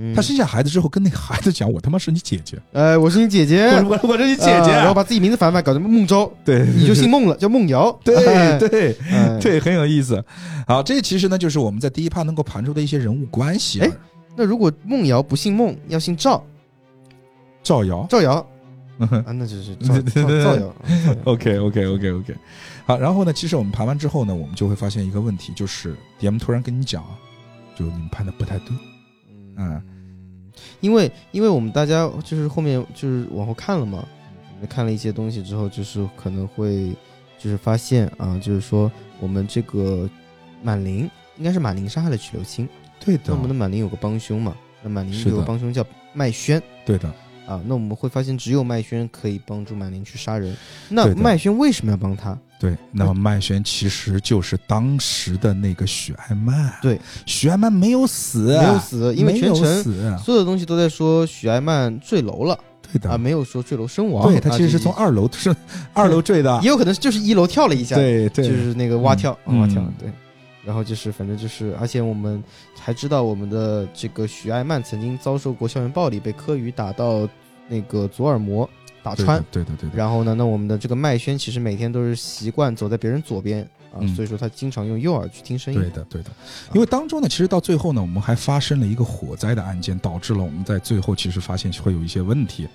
嗯他生下孩子之后跟那个孩子讲：“我他妈是你姐姐，哎，我是你姐姐，我我我是你姐姐。啊然后把自己名字反反搞成孟昭，对，你就姓孟了，叫孟瑶。对哎对哎对，很有意思。好，这其实呢，就是我们在第一趴能够盘出的一些人物关系。哎那如果孟瑶不姓孟，要姓赵，赵瑶赵瑶啊，那就是赵赵赵瑶。啊赵瑶，OK OK OK OK。好，然后呢，其实我们盘完之后呢，我们就会发现一个问题，就是 DM 突然跟你讲啊，就你们盘的不太对。嗯。因为因为我们大家就是后面就是往后看了嘛，我们看了一些东西之后，就是可能会就是发现啊，就是说我们这个满灵应该是满灵杀害了曲留清，对的。那我们的满灵有个帮凶嘛，那满灵是有个帮凶叫麦轩对的，啊，那我们会发现只有麦轩可以帮助满灵去杀人，那对的。麦轩为什么要帮他？对。那么麦轩其实就是当时的那个许爱曼。对，许爱曼没有死，没有死，因为全程死。所有的东西都在说许爱曼坠楼了对的啊，没有说坠楼身亡，对他其实是啊从二楼 是二楼坠的 也。有可能就是一楼跳了一下，对对，就是那个蛙跳，蛙跳嗯，对。然后就是，反正就是，而且我们还知道，我们的这个许爱曼曾经遭受过校园暴力，被柯宇打到那个左耳膜打穿。对的对的。然后呢，那我们的这个麦轩其实每天都是习惯走在别人左边啊，嗯所以说他经常用右耳去听声音。对的，对的，因为当中呢，其实到最后呢，我们还发生了一个火灾的案件，导致了我们在最后其实发现会有一些问题。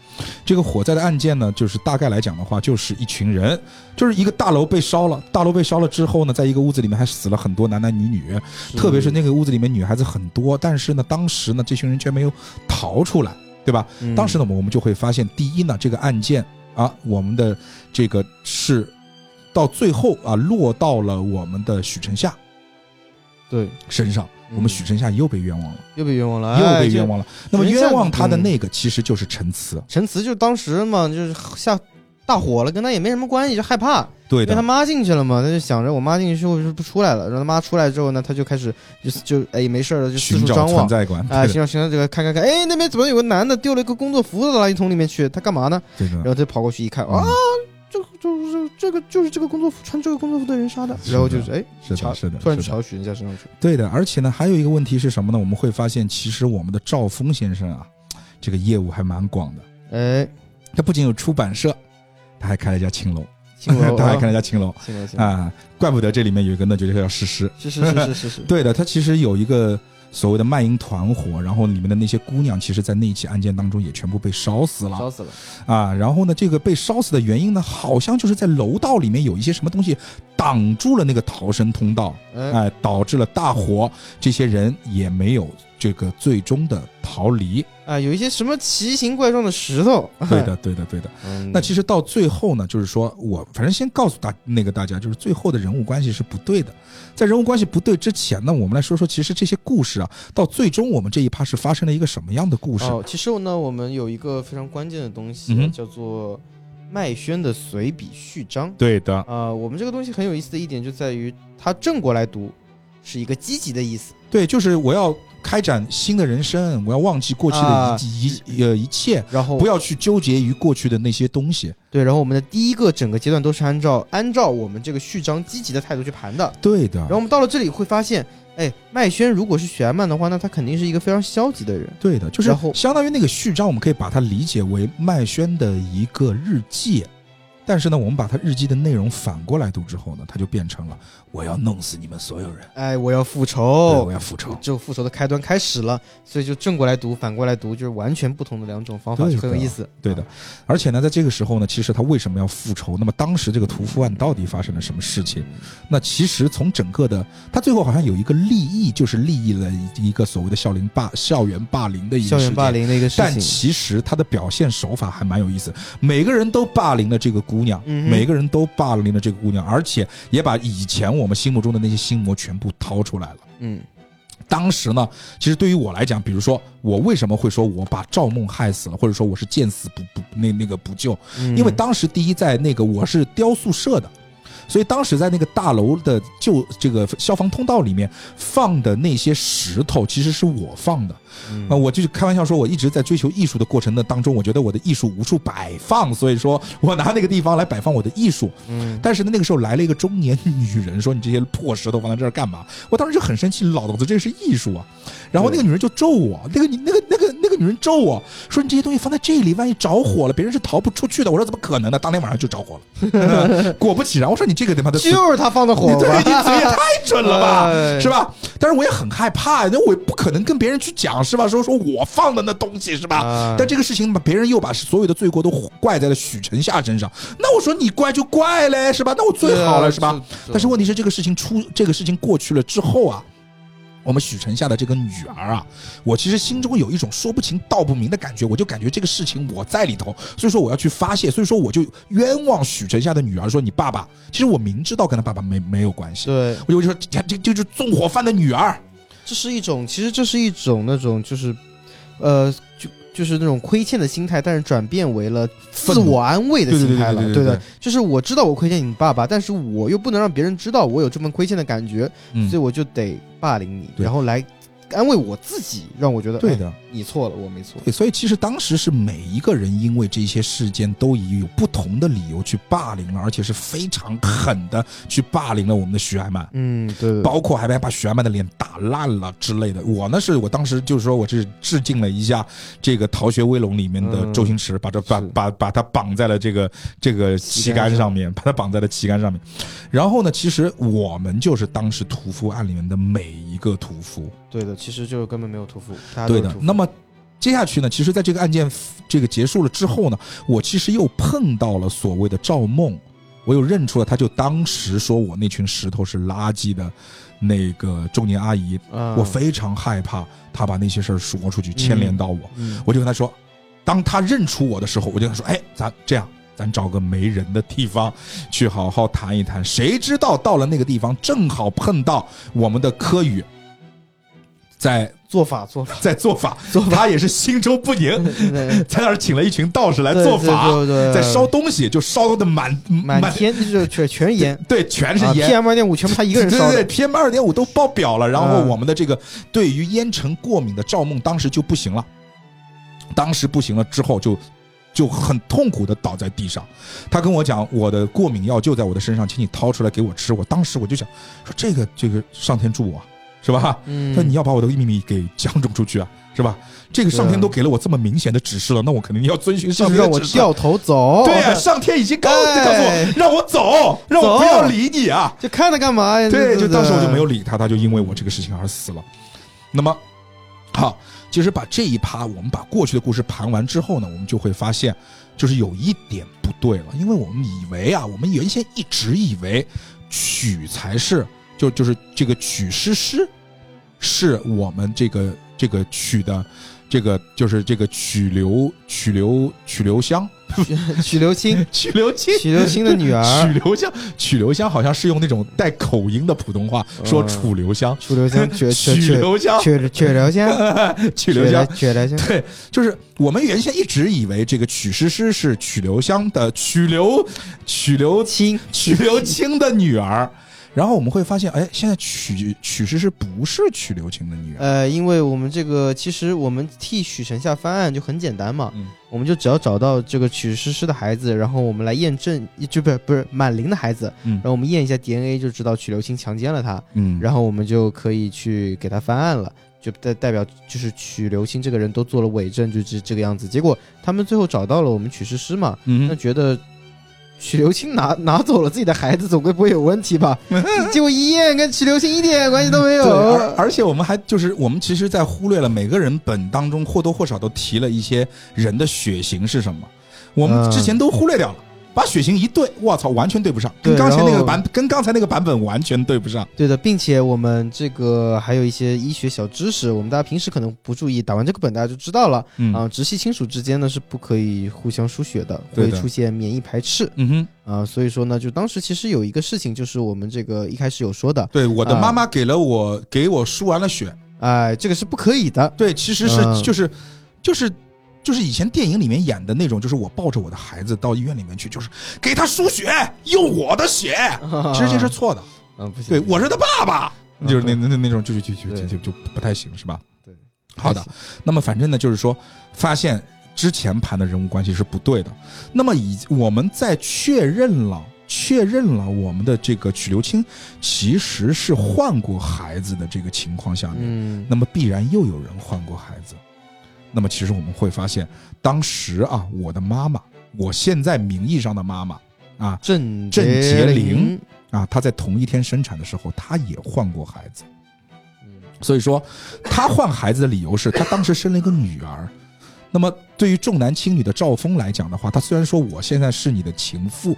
这个火灾的案件呢，就是大概来讲的话，就是一群人，就是一个大楼被烧了，大楼被烧了之后呢，在一个屋子里面还死了很多男男女女，特别是那个屋子里面女孩子很多，但是呢，当时呢，这群人却没有逃出来，对吧？嗯。当时呢，我们就会发现，第一呢，这个案件啊，我们的这个是到最后啊，落到了我们的许晨夏对。身上，嗯。我们许晨夏又被冤枉了，又被冤枉了，又被冤枉了。那么冤枉他的嗯。那个其实就是陈词，陈词就当时嘛，就是下大火了，跟他也没什么关系，就害怕，对的，因为他妈进去了嘛，他就想着我妈进去之后就不出来了，然后他妈出来之后呢，他就开始就就哎没事了，就四处张望。存在感，啊，寻找寻找这个看看看，哎，那边怎么有个男的丢了一个工作服到垃圾桶里面去？他干嘛呢？对的，然后他跑过去一看，啊，这个就是这个就是这个工作服穿这个工作服的人杀的。然后就是哎，是的，是的，突然就朝许人家身上去。对的，而且呢，还有一个问题是什么呢？我们会发现，其实我们的赵峰先生啊，这个业务还蛮广的。哎，他不仅有出版社，他还开了一家青楼，他还啊开了一家青楼青楼，啊，怪不得这里面有一个那就是叫诗诗。是是是是是是，对的，他其实有一个所谓的卖淫团伙，然后里面的那些姑娘，其实在那一起案件当中也全部被烧死了烧死了。啊。然后呢，这个被烧死的原因呢，好像就是在楼道里面有一些什么东西挡住了那个逃生通道，哎，哎，导致了大火，这些人也没有这个最终的逃离。啊，有一些什么奇形怪状的石头。对的，对的，对的。嗯，那其实到最后呢，就是说我反正先告诉大那个大家，就是最后的人物关系是不对的。在人物关系不对之前呢，我们来说说，其实这些故事啊，到最终我们这一趴是发生了一个什么样的故事？哦，其实呢，我们有一个非常关键的东西、嗯叫做麦轩的随笔序章。对的，啊、我们这个东西很有意思的一点就在于，它正过来读是一个积极的意思，对，就是我要开展新的人生，我要忘记过去的啊一、一呃一切，然后不要去纠结于过去的那些东西。对，然后我们的第一个整个阶段都是按照按照我们这个序章积极的态度去盘的，对的，然后我们到了这里会发现，哎，麦轩如果是许安曼的话，那他肯定是一个非常消极的人。对的，就是相当于那个序章，我们可以把它理解为麦轩的一个日记。但是呢，我们把他日记的内容反过来读之后呢，它就变成了我要弄死你们所有人，哎，我要复仇我，要复仇。就复仇的开端开始了，所以就正过来读，反过来读，就是完全不同的两种方法，很有的意思。对的，而且呢，在这个时候呢，其实他为什么要复仇？那么当时这个屠夫案到底发生了什么事情？那其实从整个的，他最后好像有一个利益，就是利益了一个所谓的校园霸校园霸凌的一个校园霸凌的一个事情但，其实他的表现手法还蛮有意思，每个人都霸凌了这个姑娘，嗯每个人都霸凌了这个姑娘，而且也把以前我们心目中的那些心魔全部掏出来了。嗯，当时呢，其实对于我来讲，比如说我为什么会说我把赵梦害死了，或者说我是见死不不那那个不救，嗯因为当时第一在那个我是雕塑社的，所以当时在那个大楼的旧这个消防通道里面放的那些石头，其实是我放的。嗯啊，我就开玩笑说，我一直在追求艺术的过程的当中，我觉得我的艺术无处摆放，所以说 我拿那个地方来摆放我的艺术。嗯但是呢，那个时候来了一个中年女人，说你这些破石头放在这儿干嘛？我当时就很生气，老子这是艺术啊！然后那个女人就咒我，那个那个那个那个女人咒我说你这些东西放在这里，万一着火了，别人是逃不出去的。我说怎么可能呢？当天晚上就着火了，果不其然，我说你这个他妈的 就是他放的火 你对吧你嘴也太准了吧，哎是吧？但是我也很害怕，那我也不可能跟别人去讲，是吧？说说我放的那东西，是吧？啊但这个事情把别人又把所有的罪过都怪在了许晨夏身上，那我说你怪就怪嘞，是吧？那我最好了，是吧？？但是问题是，这个事情出，这个事情过去了之后啊。我们许晨夏的这个女儿啊，我其实心中有一种说不清道不明的感觉，我就感觉这个事情我在里头，所以说我要去发泄，所以说我就冤枉许晨夏的女儿，说你爸爸，其实我明知道跟他爸爸没没有关系，对，我就说这这这就是纵火犯的女儿，这是一种，其实这是一种那种就是，呃，就就是那种亏欠的心态，但是转变为了自我安慰的心态了。对对对对对对的，就是我知道我亏欠你爸爸，但是我又不能让别人知道我有这么亏欠的感觉，嗯。所以我就得霸凌你，然后来安慰我自己，让我觉得哎对的。你错了，我没错。对，所以其实当时是每一个人因为这些事件都以有不同的理由去霸凌了，而且是非常狠的去霸凌了我们的徐爱曼。嗯，对对对包括还把把许爱曼的脸打烂了之类的。我呢是我当时就是说我是致敬了一下这个《逃学威龙》里面的嗯周星驰，把这把把把他绑在了这个这个旗杆上面，把他绑在了旗杆上面。然后呢，其实我们就是当时屠夫案里面的每一个屠夫。对的，其实就根本没有屠夫，对的那么接下去呢，其实在这个案件这个结束了之后呢，我其实又碰到了所谓的赵梦，我又认出了，他就当时说我那群石头是垃圾的那个中年阿姨，嗯我非常害怕他把那些事儿说出去，牵连到我。嗯我就跟他说，当他认出我的时候，我就跟他说，哎，咱这样。咱找个没人的地方去好好谈一谈。谁知道到了那个地方，正好碰到我们的柯宇在做法做法。在做法，做法。他也是心中不宁，在那儿请了一群道士来做法，对对对。在烧东西，就烧的满满天就是全全是烟，对，全是烟。，PM 二点五全部他一个人烧的对对对，，PM 二点五都爆表了，然后嗯。我们的这个对于烟尘过敏的赵梦当时就不行了，当时不行了之后就就很痛苦的倒在地上，他跟我讲我的过敏药就在我的身上，请你掏出来给我吃。我当时我就想说这个这个上天助我是吧？嗯，说你要把我的秘密给讲种出去啊，是吧？这个上天都给了我这么明显的指示了，那我肯定要遵循上是让我天的指示。掉头走，对啊，上天已经告告诉哎我让我走，让我不要理你啊。就看他干嘛呀？对，就当时我就没有理。理他，他就因为我这个事情而死了。那么，好，其实把这一趴我们把过去的故事盘完之后呢，我们就会发现，就是有一点不对了，因为我们以为啊，我们原先一直以为曲才是，就就是这个曲诗诗，是我们这个这个曲的。这个就是这个曲流曲流曲流香，曲流清，曲流清，曲流清的女 曲儿，留香，曲流香好像是用那种带口音的普通话说嗯楚留香，楚留香，曲曲 曲留香，曲曲流香，曲留香。曲流香，对，就是我们原先一直以为这个曲诗诗是曲留香的曲留曲留清，曲留清的女儿，然后我们会发现，哎，现在曲曲诗诗不是曲留清的女儿，呃，因为我们这个其实我们替许晨下翻案就很简单嘛，嗯。我们就只要找到这个曲诗诗的孩子，然后我们来验证，就不是不是满龄的孩子，嗯。然后我们验一下 DNA 就知道曲流清强奸了他，嗯。然后我们就可以去给他翻案了。就代代表就是曲流清这个人都做了伪证，就是这个样子。结果他们最后找到了我们曲诗诗嘛，那嗯，觉得曲流清拿拿走了自己的孩子，总归不会有问题吧？结果一验跟许留清一点关系都没有。对，而而且我们还就是我们其实，在忽略了每个人本当中或多或少都提了一些人的血型是什么，我们嗯之前都忽略掉了。把血型一对，我操，完全对不上，跟刚才那个版，跟刚才那个版本完全对不上。对的，并且我们这个还有一些医学小知识，我们大家平时可能不注意，打完这个本大家就知道了。嗯啊，直系亲属之间呢是不可以互相输血的，会出现免疫排斥嗯哼，啊。所以说呢，就当时其实有一个事情，就是我们这个一开始有说的，对，我的啊妈妈给了我，给我输完了血，哎，这个是不可以的。对，其实是嗯就是就是就是以前电影里面演的那种，就是我抱着我的孩子到医院里面去，就是给他输血，用我的血，其实这是错的。嗯不行，对，我是他爸爸，嗯就是那那那那种，就就就就就就就不太行，是吧？对，好的，那么反正呢，就是说发现之前盘的人物关系是不对的。那么以我们在确认了确认了我们的这个曲流清其实是换过孩子的这个情况下面，嗯。那么必然又有人换过孩子。那么其实我们会发现，当时啊，我的妈妈，我现在名义上的妈妈啊郑郑洁玲玲，啊，她在同一天生产的时候，她也换过孩子。嗯所以说，她换孩子的理由是她当时生了一个女儿。那么对于重男轻女的赵峰来讲的话，他虽然说我现在是你的情妇，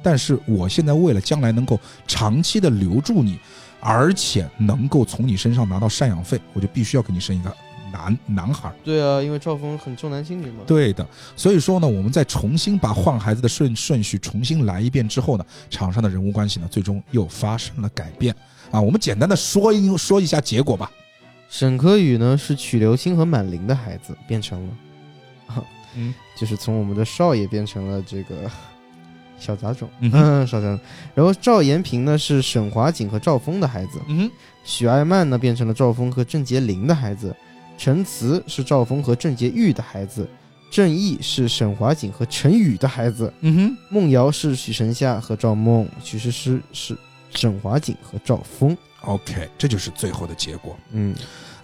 但是我现在为了将来能够长期的留住你，而且能够从你身上拿到赡养费，我就必须要给你生一个男男孩儿。对啊，因为赵峰很重男轻女嘛。对的，所以说呢，我们再重新把换孩子的顺顺序重新来一遍之后呢，场上的人物关系呢，最终又发生了改变啊。我们简单的说一说一下结果吧。沈科宇呢是曲流星和满玲的孩子，变成了，嗯，就是从我们的少爷变成了这个 小杂种，嗯，少杂种。然后赵延平呢是沈华锦和赵峰的孩子，嗯，许爱曼呢变成了赵峰和郑洁玲的孩子，陈慈是赵峰和郑洁玉的孩子，郑毅是沈华锦和陈宇的孩子，嗯哼，梦瑶是许神夏和赵梦，许诗诗是沈华锦和赵峰。OK，这就是最后的结果。嗯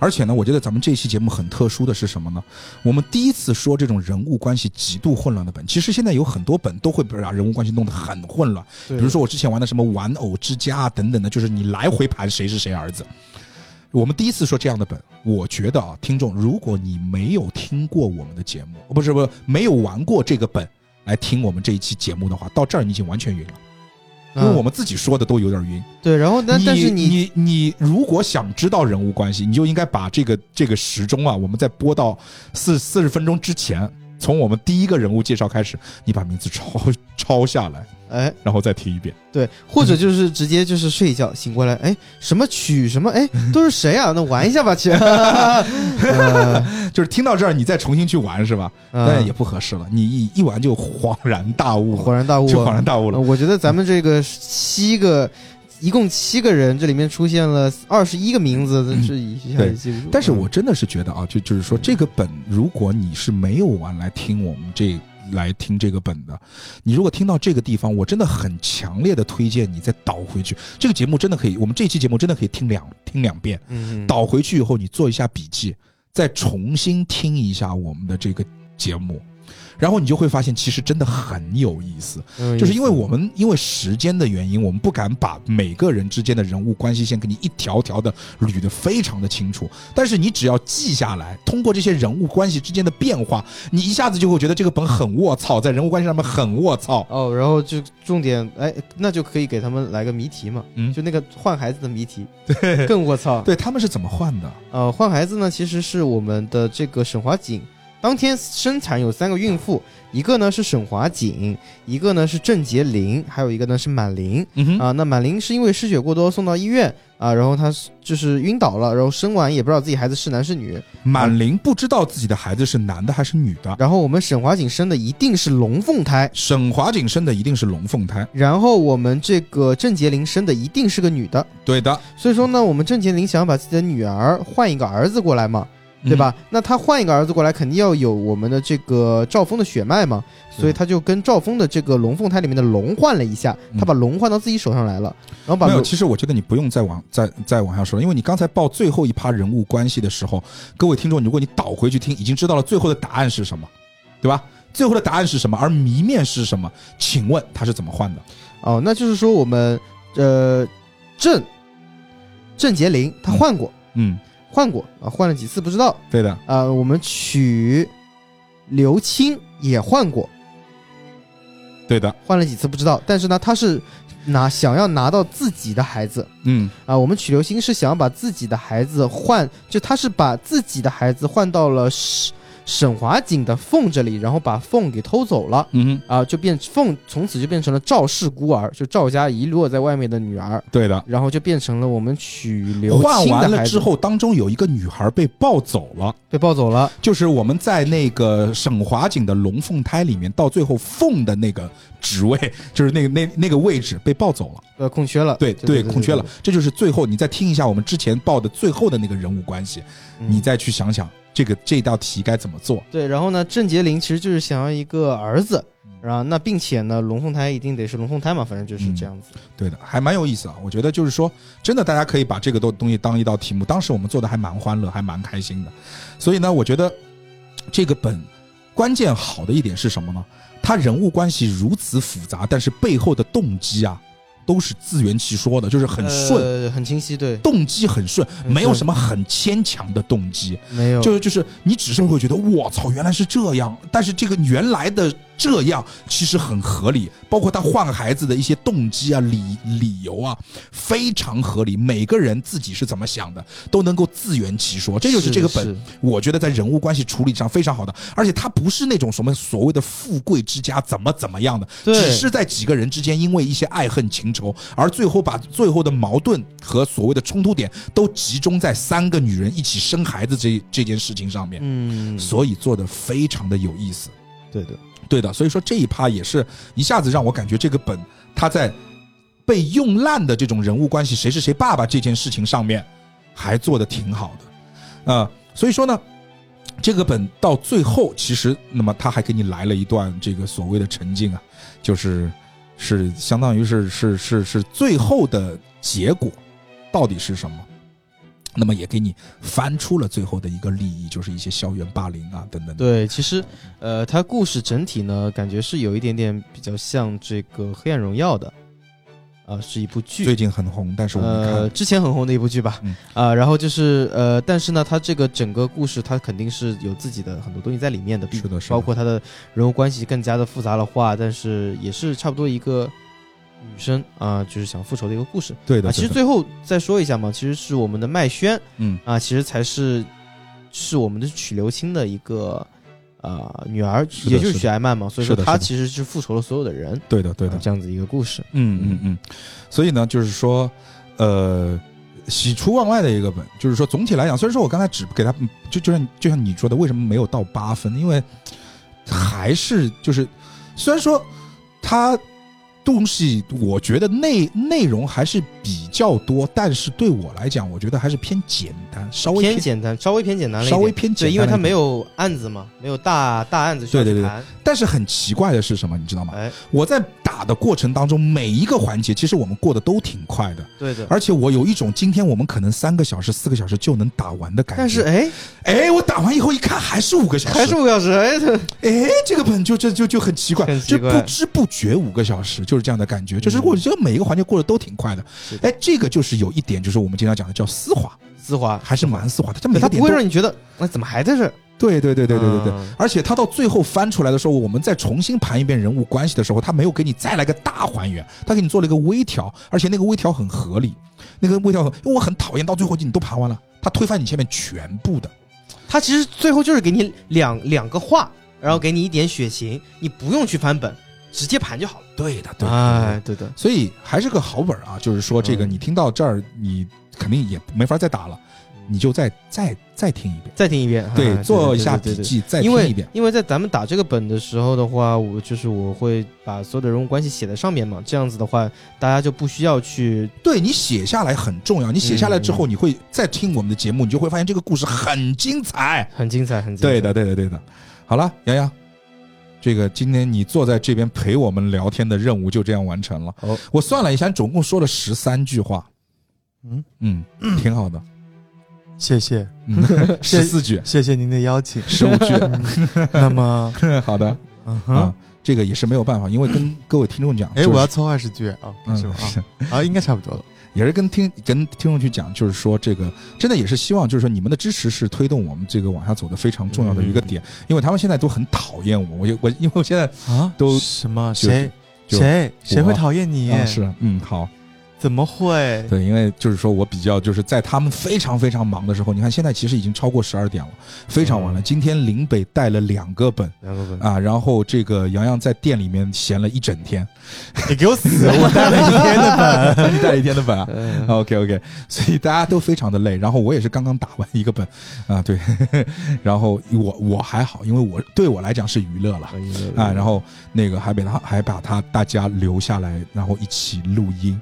而且呢，我觉得咱们这期节目很特殊的是什么呢？我们第一次说这种人物关系极度混乱的本，其实现在有很多本都会把人物关系弄得很混乱。比比如说我之前玩的什么玩偶之家啊等等的，就是你来回盘谁是谁儿子。我们第一次说这样的本，我觉得啊，听众，如果你没有听过我们的节目，不是不是没有玩过这个本来听我们这一期节目的话，到这儿你已经完全晕了，因为我们自己说的都有点晕。对，然后但但是你你你如果想知道人物关系，你就应该把这个这个时钟啊，我们在播到四四十分钟之前，从我们第一个人物介绍开始，你把名字抄 抄下来，哎然后再听一遍。对，或者就是直接就是睡一觉醒过来，哎，什么曲什么哎 都是谁啊？那玩一下吧，去。呃就是听到这儿，你再重新去玩是吧？呃但也不合适了，你一一玩就恍然大悟，恍然大悟，就恍然大悟了呃。我觉得咱们这个七个，一共七个人，这里面出现了二十一个名字，这一下记不住。但是我真的是觉得啊，就就是说这个本，如果你是没有玩来听我们这来听这个本的，你如果听到这个地方，我真的很强烈的推荐你再倒回去。这个节目真的可以，我们这期节目真的可以听两听两遍，嗯，嗯，倒回去以后你做一下笔记，再重新听一下我们的这个节目。然后你就会发现，其实真的很有意思。嗯就是因为我们因为时间的原因，我们不敢把每个人之间的人物关系线给你一条条的捋得非常的清楚。但是你只要记下来，通过这些人物关系之间的变化，你一下子就会觉得这个本很卧槽，在人物关系上面很卧槽。哦，然后就重点，哎，那就可以给他们来个谜题嘛，嗯就那个换孩子的谜题，对，更卧槽。对他们是怎么换的？呃，换孩子呢，其实是我们的这个沈华锦。当天生产有三个孕妇，一个呢是沈华锦，一个呢是郑洁玲，还有一个呢是满玲。啊，那满玲是因为失血过多送到医院啊，然后她是就是晕倒了，然后生完也不知道自己孩子是男是女。满玲不知道自己的孩子是男的还是女的。然后我们沈华锦生的一定是龙凤胎，沈华锦生的一定是龙凤胎，然后我们这个郑洁玲生的一定是个女的。对的，所以说呢，我们郑洁玲想要把自己的女儿换一个儿子过来嘛，嗯对吧？那他换一个儿子过来，肯定要有我们的这个赵峰的血脉嘛，所以他就跟赵峰的这个龙凤胎里面的龙换了一下，嗯他把龙换到自己手上来了，然后把没有，其实我觉得你不用再往再再往下说了，因为你刚才报最后一趴人物关系的时候，各位听众，如果你倒回去听，已经知道了最后的答案是什么，对吧？最后的答案是什么？而谜面是什么？请问他是怎么换的？哦，那就是说我们呃郑郑杰林他换过，嗯，换过啊，换了几次不知道对的，啊。我们取刘青也换过，对的，换了几次不知道，但是呢，他是拿想要拿到自己的孩子嗯啊。我们取刘青是想要把自己的孩子换，就他是把自己的孩子换到了沈沈华景的凤这里，然后把凤给偷走了。嗯哼，啊，就变凤从此就变成了赵氏孤儿，就赵家遗落在外面的女儿，对的。然后就变成了我们许留换清的孩子完了之后，当中有一个女孩被抱走了，被抱走了，就是我们在那个沈华景的龙凤胎里面，到最后凤的那个职位，就是那个那那个位置被抱走了。呃，空缺了，对对空缺了。这就是最后你再听一下我们之前报的最后的那个人物关系，嗯你再去想想这个这道题该怎么做。对，然后呢，郑洁玲其实就是想要一个儿子，嗯然后那并且呢，龙凤胎一定得是龙凤胎嘛，反正就是这样子。对的，还蛮有意思啊。我觉得就是说，真的大家可以把这个东东西当一道题目。当时我们做的还蛮欢乐，还蛮开心的。所以呢，我觉得这个本关键好的一点是什么呢？他人物关系如此复杂，但是背后的动机啊，都是自圆其说的，就是很顺，呃，很清晰，对，动机很顺，很顺。没有什么很牵强的动机。没有，就是就是你只是会觉得我操，原来是这样，但是这个原来的这样其实很合理，包括他换孩子的一些动机啊、理理由啊，非常合理。每个人自己是怎么想的，都能够自圆其说，这就是这个本我觉得在人物关系处理上非常好的，而且他不是那种什么所谓的富贵之家怎么怎么样的，只是在几个人之间因为一些爱恨情仇，而最后把最后的矛盾和所谓的冲突点都集中在三个女人一起生孩子这这件事情上面，嗯，所以做的非常的有意思。对的，对的，所以说这一趴也是一下子让我感觉这个本它在被用烂的这种人物关系谁是谁爸爸这件事情上面还做的挺好的，啊、所以说呢，这个本到最后其实那么他还给你来了一段这个所谓的沉浸啊，就是是相当于是是是是最后的结果到底是什么？那么也给你翻出了最后的一个利益，就是一些校园霸凌啊等等。对，其实，呃，它故事整体呢，感觉是有一点点比较像这个《黑暗荣耀》的，啊、是一部剧，最近很红，但是我们看。呃，之前很红的一部剧吧，嗯。啊、然后就是呃，但是呢，它这个整个故事它肯定是有自己的很多东西在里面的，比是的是的。包括它的人物关系更加的复杂了化，但是也是差不多一个女生啊、就是想复仇的一个故事。对的，啊。其实最后再说一下嘛，其实是我们的麦轩嗯。啊，其实才是是我们的曲流清的一个啊、女儿，也就是许爱曼嘛，所以说她其实是复仇了所有的人，对的对的。啊，这样子一个故事。嗯嗯嗯，所以呢，就是说，呃，喜出望外的一个本，就是说总体来讲，虽然说我刚才只给他，就就像就像你说的，为什么没有到八分？因为还是就是，虽然说它东西，我觉得内内容还是比较多，但是对我来讲，我觉得还是偏简单，稍微偏简单，稍微偏简单了，稍微偏简单对，因为它没有案子嘛，没有大大案子需要对对对。但是很奇怪的是什么，你知道吗？哎，我在打的过程当中，每一个环节其实我们过得都挺快的，对的。而且我有一种今天我们可能三个小时、四个小时就能打完的感觉。但是哎，哎，我打完以后一看还是五个小时，还是五个小时，哎，这哎，这个本就就就就很奇怪，就很奇怪不知不觉五个小时，就是这样的感觉。就是嗯我觉得每一个环节过得都挺快的哎，这个就是有一点，就是我们经常讲的叫丝滑，丝滑，还是蛮丝滑的。它每对，它不个点都会让你觉得，那怎么还在这？对对对对对对对。嗯而且他到最后翻出来的时候，我们再重新盘一遍人物关系的时候，他没有给你再来个大还原，他给你做了一个微调，而且那个微调很合理。那个微调很，因为我很讨厌到最后你都盘完了，他推翻你前面全部的。他其实最后就是给你两两个话，然后给你一点血型，你不用去翻本，直接盘就好了。对的，对的。哎，对的，所以还是个好本啊，就是说这个嗯你听到这儿，你肯定也没法再打了，你就再再再听一遍，再听一遍，对，哎做一下笔记，再听一遍。因为在咱们打这个本的时候的话，我就是我会把所有的人物关系写在上面嘛，这样子的话，大家就不需要去对你写下来很重要，你写下来之后，嗯你会再听我们的节目，你就会发现这个故事很精彩。很精彩，很精彩。对的，对的，对的。好了，洋洋，这个今天你坐在这边陪我们聊天的任务就这样完成了。哦，我算了一下，总共说了十三句话，嗯，嗯，挺好的，谢谢，嗯，十四句，谢谢您的邀请。十五句，嗯。那么，好的。啊，，这个也是没有办法，因为跟各位听众讲，哎，我要凑二十句啊，嗯是吧？是啊，啊，应该差不多了。也是跟听跟听众去讲，就是说这个真的也是希望，就是说你们的支持是推动我们这个往下走的非常重要的一个点，因为他们现在都很讨厌我，我就我因为我现在啊，都什么？谁谁谁会讨厌你？啊是嗯好，怎么会？对，因为就是说我比较就是在他们非常非常忙的时候，你看现在其实已经超过十二点了，非常晚了。嗯今天林北带了两个本两个本，啊，然后这个洋洋在店里面闲了一整天，你给我死！我带了一天的本。你 带了一天的本啊。嗯 OK OK，所以大家都非常的累，然后我也是刚刚打完一个本啊，对，然后我我还好，因为我对我来讲是娱乐了啊，然后那个还把他还把他大家留下来，然后一起录音，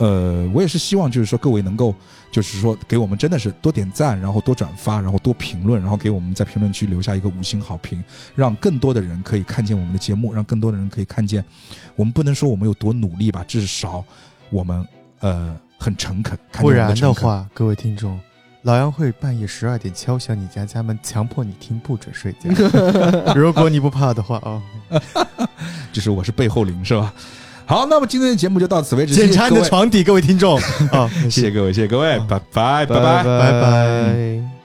呃，我也是希望就是说各位能够就是说给我们真的是多点赞，然后多转发，然后多评论，然后给我们在评论区留下一个五星好评，让更多的人可以看见我们的节目，让更多的人可以看见，我们不能说我们有多努力吧，至少我们呃很诚恳，不然的话，各位听众，老杨会半夜十二点敲响你家家门，强迫你听，不准睡觉。如果你不怕的话啊，就是我是背后灵是吧？好，那么今天的节目就到此为止，检查你的床底，各位听众。啊，谢谢各位，谢谢各位，拜，拜拜拜。拜拜